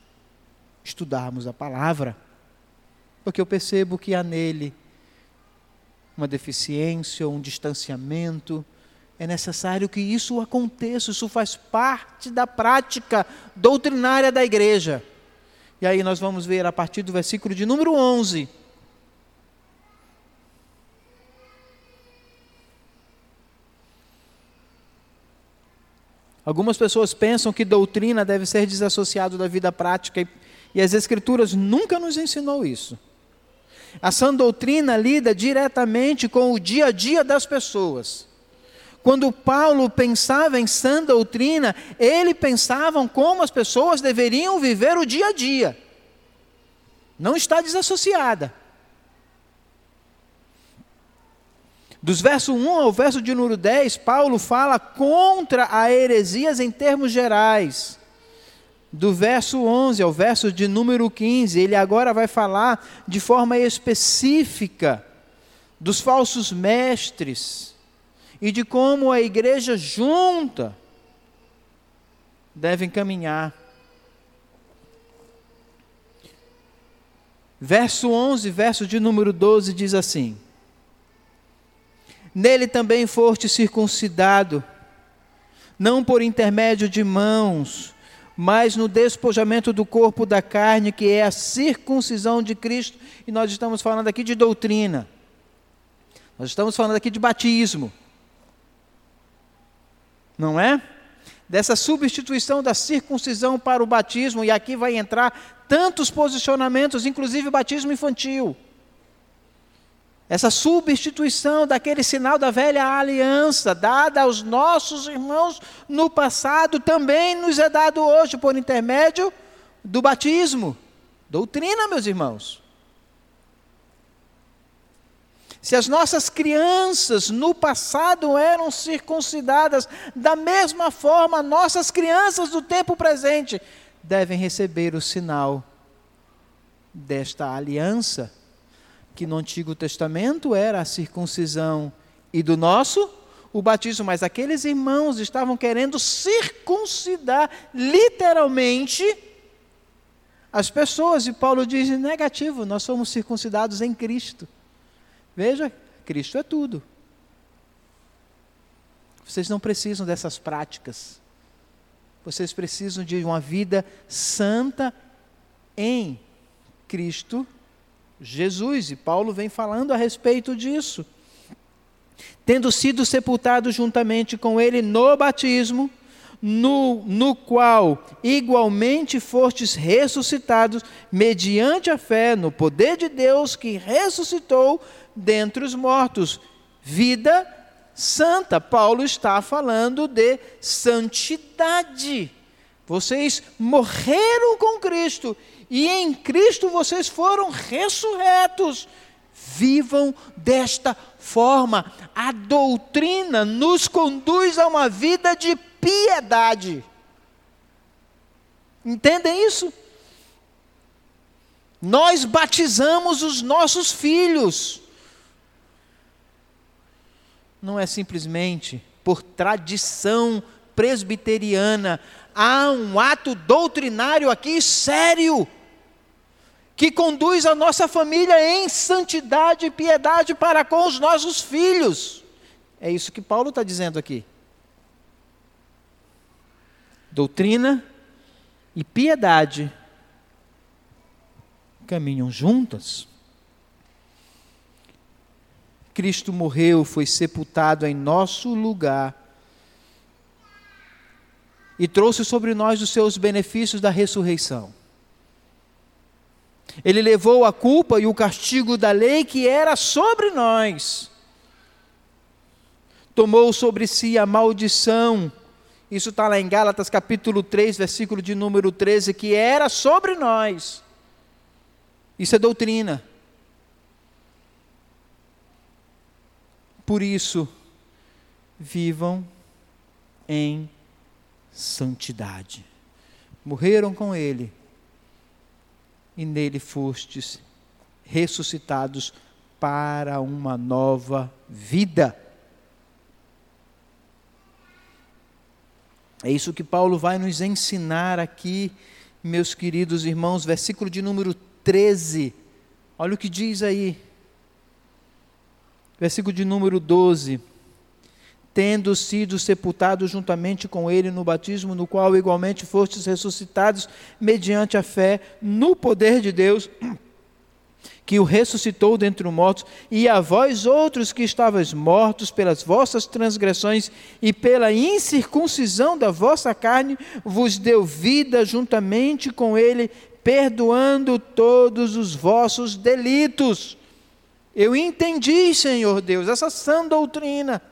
[SPEAKER 1] estudarmos a palavra porque eu percebo que há nele uma deficiência, um distanciamento, é necessário que isso aconteça, isso faz parte da prática doutrinária da igreja. E aí nós vamos ver a partir do versículo de número 11. Algumas pessoas pensam que doutrina deve ser desassociado da vida prática e, e as escrituras nunca nos ensinou isso. A sã doutrina lida diretamente com o dia a dia das pessoas. Quando Paulo pensava em sã doutrina, ele pensava como as pessoas deveriam viver o dia a dia. Não está desassociada. Dos versos 1 ao verso de número 10, Paulo fala contra a heresias em termos gerais. Do verso 11 ao verso de número 15, ele agora vai falar de forma específica dos falsos mestres e de como a igreja junta deve caminhar. Verso 11, verso de número 12 diz assim: Nele também foste circuncidado, não por intermédio de mãos, mas no despojamento do corpo da carne, que é a circuncisão de Cristo, e nós estamos falando aqui de doutrina. Nós estamos falando aqui de batismo não é? Dessa substituição da circuncisão para o batismo, e aqui vai entrar tantos posicionamentos, inclusive o batismo infantil. Essa substituição daquele sinal da velha aliança, dada aos nossos irmãos no passado, também nos é dado hoje por intermédio do batismo. Doutrina, meus irmãos. Se as nossas crianças no passado eram circuncidadas, da mesma forma, nossas crianças do tempo presente devem receber o sinal desta aliança, que no Antigo Testamento era a circuncisão, e do nosso, o batismo. Mas aqueles irmãos estavam querendo circuncidar, literalmente, as pessoas, e Paulo diz negativo: nós somos circuncidados em Cristo. Veja, Cristo é tudo. Vocês não precisam dessas práticas. Vocês precisam de uma vida santa em Cristo Jesus. E Paulo vem falando a respeito disso. Tendo sido sepultado juntamente com ele no batismo, no, no qual igualmente fostes ressuscitados, mediante a fé no poder de Deus que ressuscitou dentre os mortos. Vida santa. Paulo está falando de santidade. Vocês morreram com Cristo e em Cristo vocês foram ressurretos. Vivam desta forma. A doutrina nos conduz a uma vida de piedade. Entendem isso? Nós batizamos os nossos filhos não é simplesmente por tradição presbiteriana. Há um ato doutrinário aqui sério que conduz a nossa família em santidade e piedade para com os nossos filhos. É isso que Paulo está dizendo aqui. Doutrina e piedade caminham juntas. Cristo morreu, foi sepultado em nosso lugar e trouxe sobre nós os seus benefícios da ressurreição. Ele levou a culpa e o castigo da lei que era sobre nós. Tomou sobre si a maldição. Isso está lá em Gálatas capítulo 3, versículo de número 13, que era sobre nós. Isso é doutrina. Por isso, vivam em santidade. Morreram com Ele, e nele fostes ressuscitados para uma nova vida. É isso que Paulo vai nos ensinar aqui, meus queridos irmãos, versículo de número 13. Olha o que diz aí versículo de número 12. Tendo sido sepultados juntamente com ele no batismo, no qual igualmente fostes ressuscitados mediante a fé no poder de Deus, que o ressuscitou dentre os mortos, e a vós outros que estavais mortos pelas vossas transgressões e pela incircuncisão da vossa carne, vos deu vida juntamente com ele, perdoando todos os vossos delitos. Eu entendi, Senhor Deus, essa sã doutrina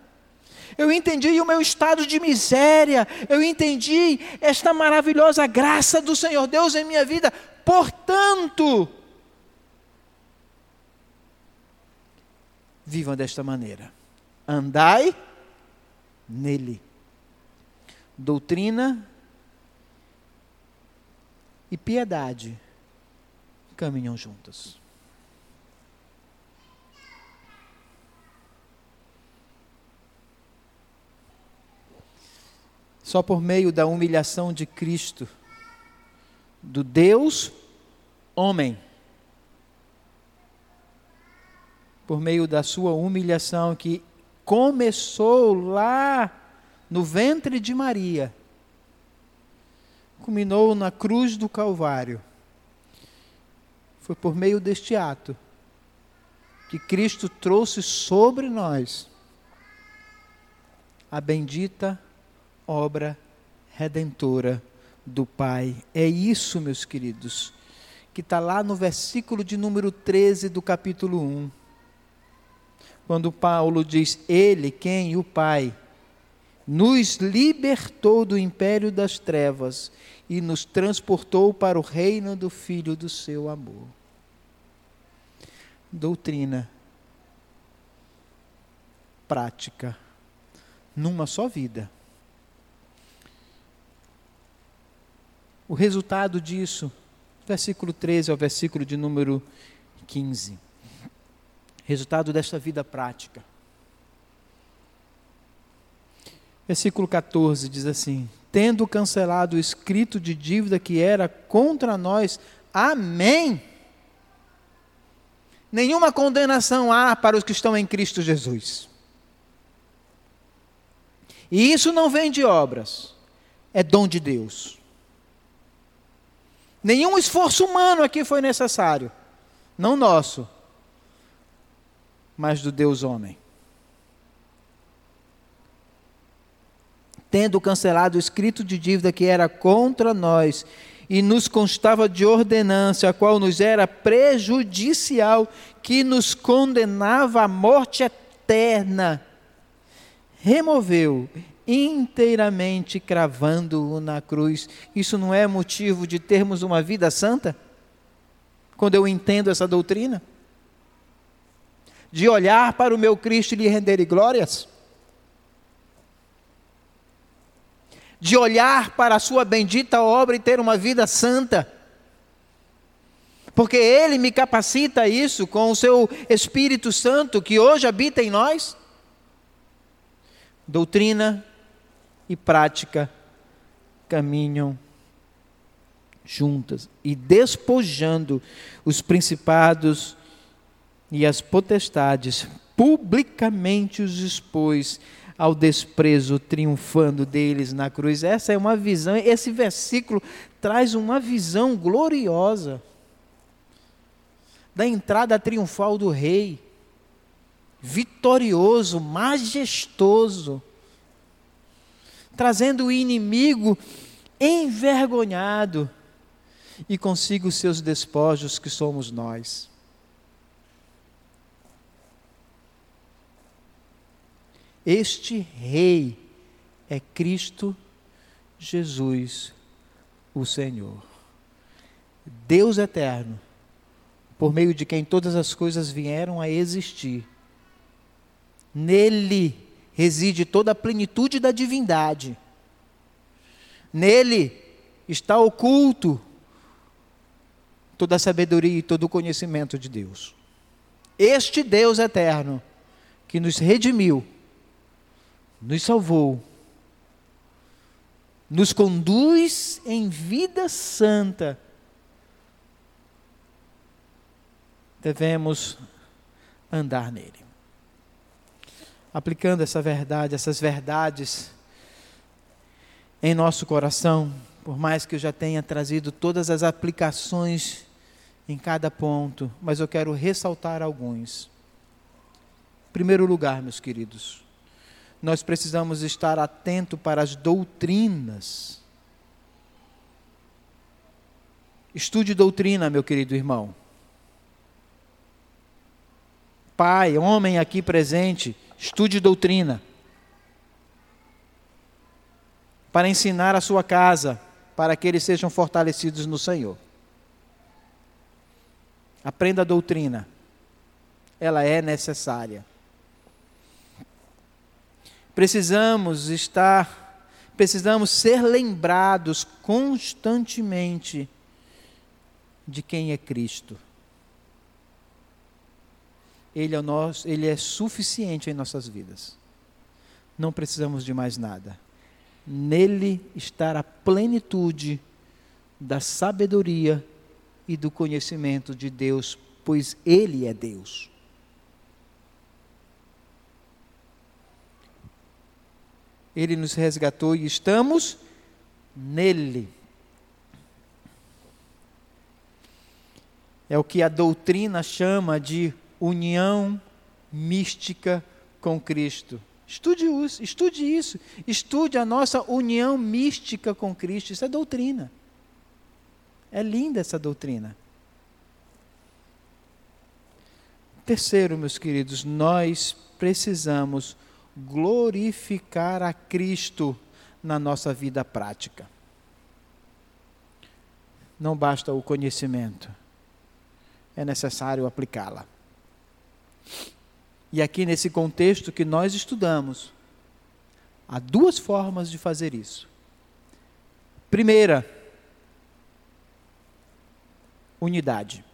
[SPEAKER 1] eu entendi o meu estado de miséria, eu entendi esta maravilhosa graça do Senhor Deus em minha vida. Portanto, vivam desta maneira. Andai nele. Doutrina e piedade caminham juntas. Só por meio da humilhação de Cristo, do Deus homem, por meio da sua humilhação que começou lá no ventre de Maria, culminou na cruz do Calvário. Foi por meio deste ato que Cristo trouxe sobre nós a bendita obra redentora do Pai. É isso, meus queridos, que está lá no versículo de número 13 do capítulo 1. Quando Paulo diz: Ele, quem? O Pai, nos libertou do império das trevas e nos transportou para o reino do Filho do seu amor. Doutrina prática numa só vida O resultado disso, versículo 13 ao versículo de número 15. Resultado desta vida prática. Versículo 14 diz assim: Tendo cancelado o escrito de dívida que era contra nós, amém. Nenhuma condenação há para os que estão em Cristo Jesus. E isso não vem de obras, é dom de Deus. Nenhum esforço humano aqui foi necessário. Não nosso, mas do Deus homem. Tendo cancelado o escrito de dívida que era contra nós e nos constava de ordenança, a qual nos era prejudicial, que nos condenava à morte eterna, removeu inteiramente cravando-o na cruz. Isso não é motivo de termos uma vida santa? Quando eu entendo essa doutrina? De olhar para o meu Cristo e lhe render glórias? De olhar para a sua bendita obra e ter uma vida santa? Porque Ele me capacita isso com o seu Espírito Santo que hoje habita em nós? Doutrina e prática caminham juntas. E despojando os principados e as potestades, publicamente os expôs ao desprezo, triunfando deles na cruz. Essa é uma visão, esse versículo traz uma visão gloriosa da entrada triunfal do rei, vitorioso, majestoso trazendo o inimigo envergonhado e consigo os seus despojos, que somos nós. Este Rei é Cristo Jesus, o Senhor. Deus eterno, por meio de quem todas as coisas vieram a existir. Nele reside toda a plenitude da divindade. Nele está oculto toda a sabedoria e todo o conhecimento de Deus. Este Deus eterno, que nos redimiu, nos salvou, nos conduz em vida santa, devemos andar nele. Aplicando essa verdade, essas verdades em nosso coração, por mais que eu já tenha trazido todas as aplicações em cada ponto, mas eu quero ressaltar alguns. Em primeiro lugar, meus queridos, nós precisamos estar atento para as doutrinas. Estude doutrina, meu querido irmão. Pai, homem aqui presente, estude doutrina. Para ensinar a sua casa, para que eles sejam fortalecidos no Senhor. Aprenda a doutrina. Ela é necessária. Precisamos estar, precisamos ser lembrados constantemente de quem é Cristo. Ele é, nosso, ele é suficiente em nossas vidas. Não precisamos de mais nada. Nele está a plenitude da sabedoria e do conhecimento de Deus, pois Ele é Deus. Ele nos resgatou e estamos nele. É o que a doutrina chama de união mística com Cristo. Estude isso, estude isso. Estude a nossa união mística com Cristo. Isso é doutrina. É linda essa doutrina. Terceiro, meus queridos, nós precisamos glorificar a Cristo na nossa vida prática. Não basta o conhecimento, é necessário aplicá-la. E aqui nesse contexto que nós estudamos, há duas formas de fazer isso. Primeira, unidade.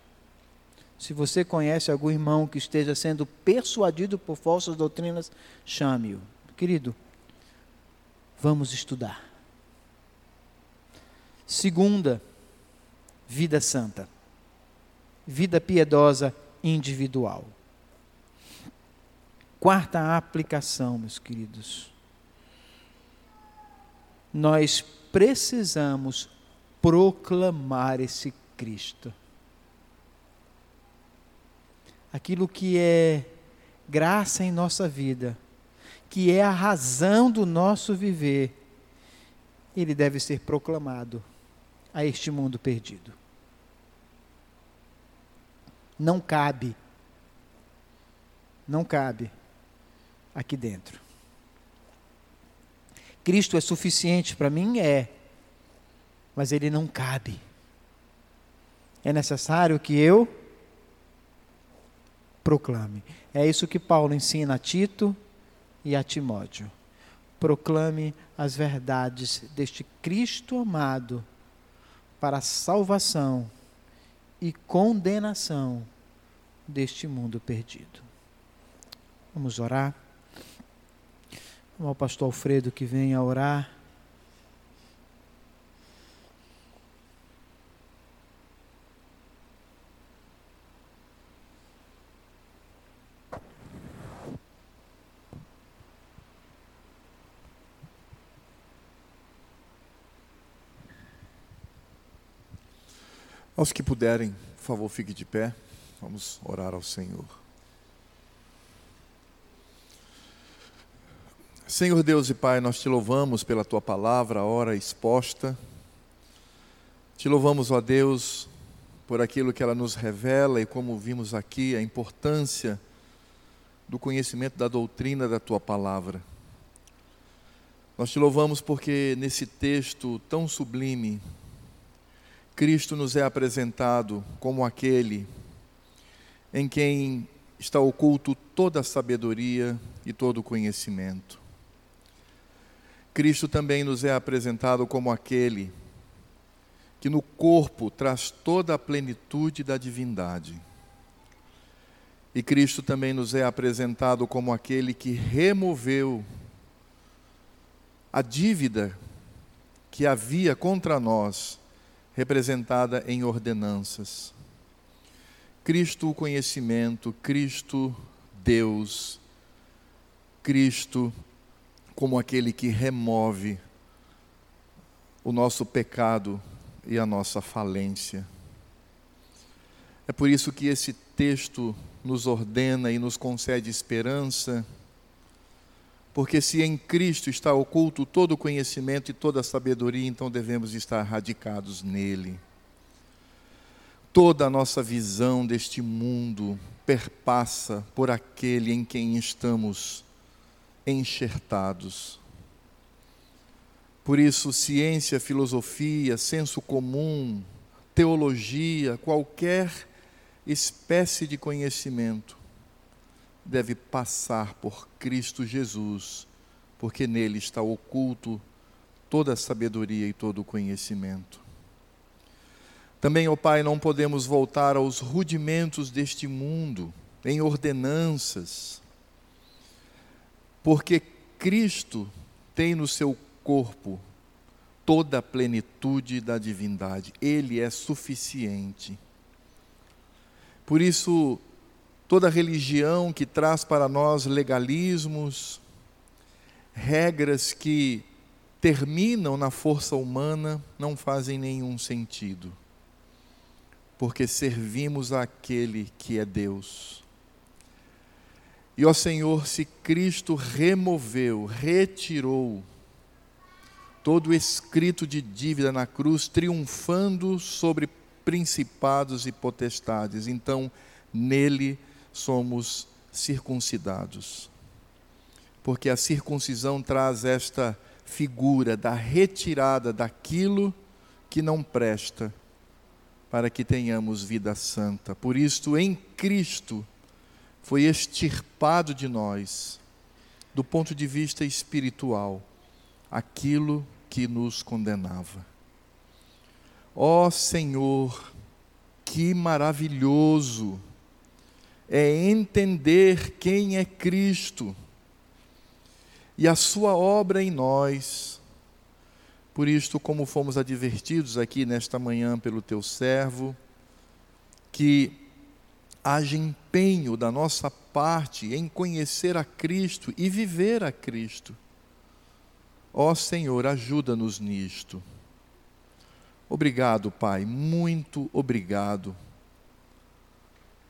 [SPEAKER 1] Se você conhece algum irmão que esteja sendo persuadido por falsas doutrinas, chame-o. Querido, vamos estudar. Segunda, vida santa. Vida piedosa individual. Quarta aplicação, meus queridos. Nós precisamos proclamar esse Cristo. Aquilo que é graça em nossa vida, que é a razão do nosso viver, ele deve ser proclamado a este mundo perdido. Não cabe, não cabe aqui dentro. Cristo é suficiente para mim? É, mas ele não cabe é necessário que eu proclame. É isso que Paulo ensina a Tito e a Timóteo. Proclame as verdades deste Cristo amado para a salvação e condenação deste mundo perdido. Vamos orar. Ao pastor Alfredo que venha orar.
[SPEAKER 2] Aos que puderem, por favor, fique de pé. Vamos orar ao Senhor. Senhor Deus e Pai, nós te louvamos pela tua palavra, a hora exposta. Te louvamos, ó Deus, por aquilo que ela nos revela e como vimos aqui, a importância do conhecimento da doutrina da tua palavra. Nós te louvamos porque nesse texto tão sublime, Cristo nos é apresentado como aquele em quem está oculto toda a sabedoria e todo o conhecimento. Cristo também nos é apresentado como aquele que no corpo traz toda a plenitude da divindade. E Cristo também nos é apresentado como aquele que removeu a dívida que havia contra nós representada em ordenanças. Cristo o conhecimento, Cristo Deus, Cristo como aquele que remove o nosso pecado e a nossa falência. É por isso que esse texto nos ordena e nos concede esperança, porque se em Cristo está oculto todo o conhecimento e toda a sabedoria, então devemos estar radicados nele. Toda a nossa visão deste mundo perpassa por aquele em quem estamos enxertados. Por isso, ciência, filosofia, senso comum, teologia, qualquer espécie de conhecimento deve passar por Cristo Jesus, porque nele está oculto toda a sabedoria e todo o conhecimento. Também, ó Pai, não podemos voltar aos rudimentos deste mundo, em ordenanças, porque Cristo tem no seu corpo toda a plenitude da divindade, Ele é suficiente. Por isso, toda religião que traz para nós legalismos, regras que terminam na força humana, não fazem nenhum sentido. Porque servimos àquele que é Deus. E ó Senhor, se Cristo removeu, retirou todo escrito de dívida na cruz, triunfando sobre principados e potestades. Então, nele somos circuncidados. Porque a circuncisão traz esta figura da retirada daquilo que não presta, para que tenhamos vida santa. Por isto, em Cristo, foi extirpado de nós, do ponto de vista espiritual, aquilo que nos condenava. Ó oh, Senhor, que maravilhoso é entender quem é Cristo e a sua obra em nós. Por isto, como fomos advertidos aqui nesta manhã pelo teu servo, que haja empenho da nossa parte em conhecer a Cristo e viver a Cristo. Ó Senhor, ajuda-nos nisto. Obrigado, Pai, muito obrigado.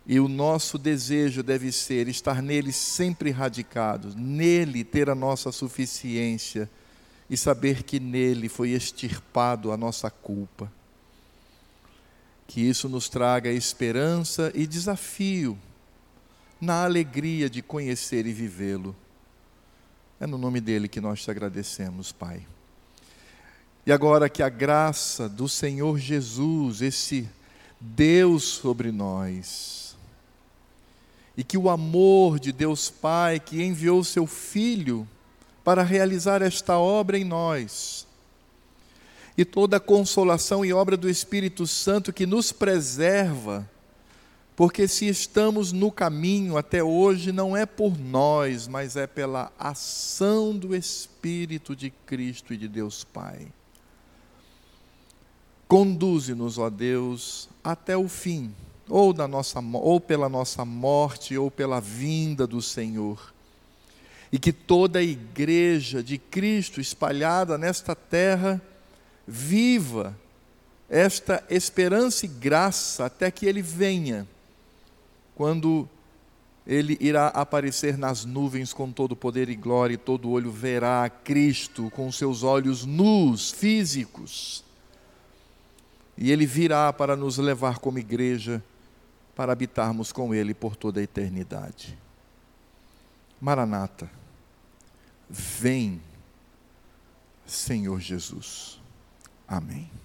[SPEAKER 2] E o nosso desejo deve ser estar nele sempre radicados, nele ter a nossa suficiência e saber que nele foi extirpado a nossa culpa. Que isso nos traga esperança e desafio na alegria de conhecer e vivê-lo. É no nome dele que nós te agradecemos, Pai. E agora que a graça do Senhor Jesus, esse Deus sobre nós, e que o amor de Deus Pai, que enviou seu Filho para realizar esta obra em nós, e toda a consolação e obra do Espírito Santo que nos preserva porque se estamos no caminho até hoje, não é por nós, mas é pela ação do Espírito de Cristo e de Deus Pai. Conduze-nos, ó Deus, até o fim, ou, da nossa, ou pela nossa morte, ou pela vinda do Senhor. E que toda a igreja de Cristo espalhada nesta terra viva esta esperança e graça até que Ele venha quando ele irá aparecer nas nuvens com todo poder e glória, e todo olho verá Cristo com seus olhos nus, físicos. E ele virá para nos levar como igreja, para habitarmos com ele por toda a eternidade. Maranata, vem, Senhor Jesus. Amém.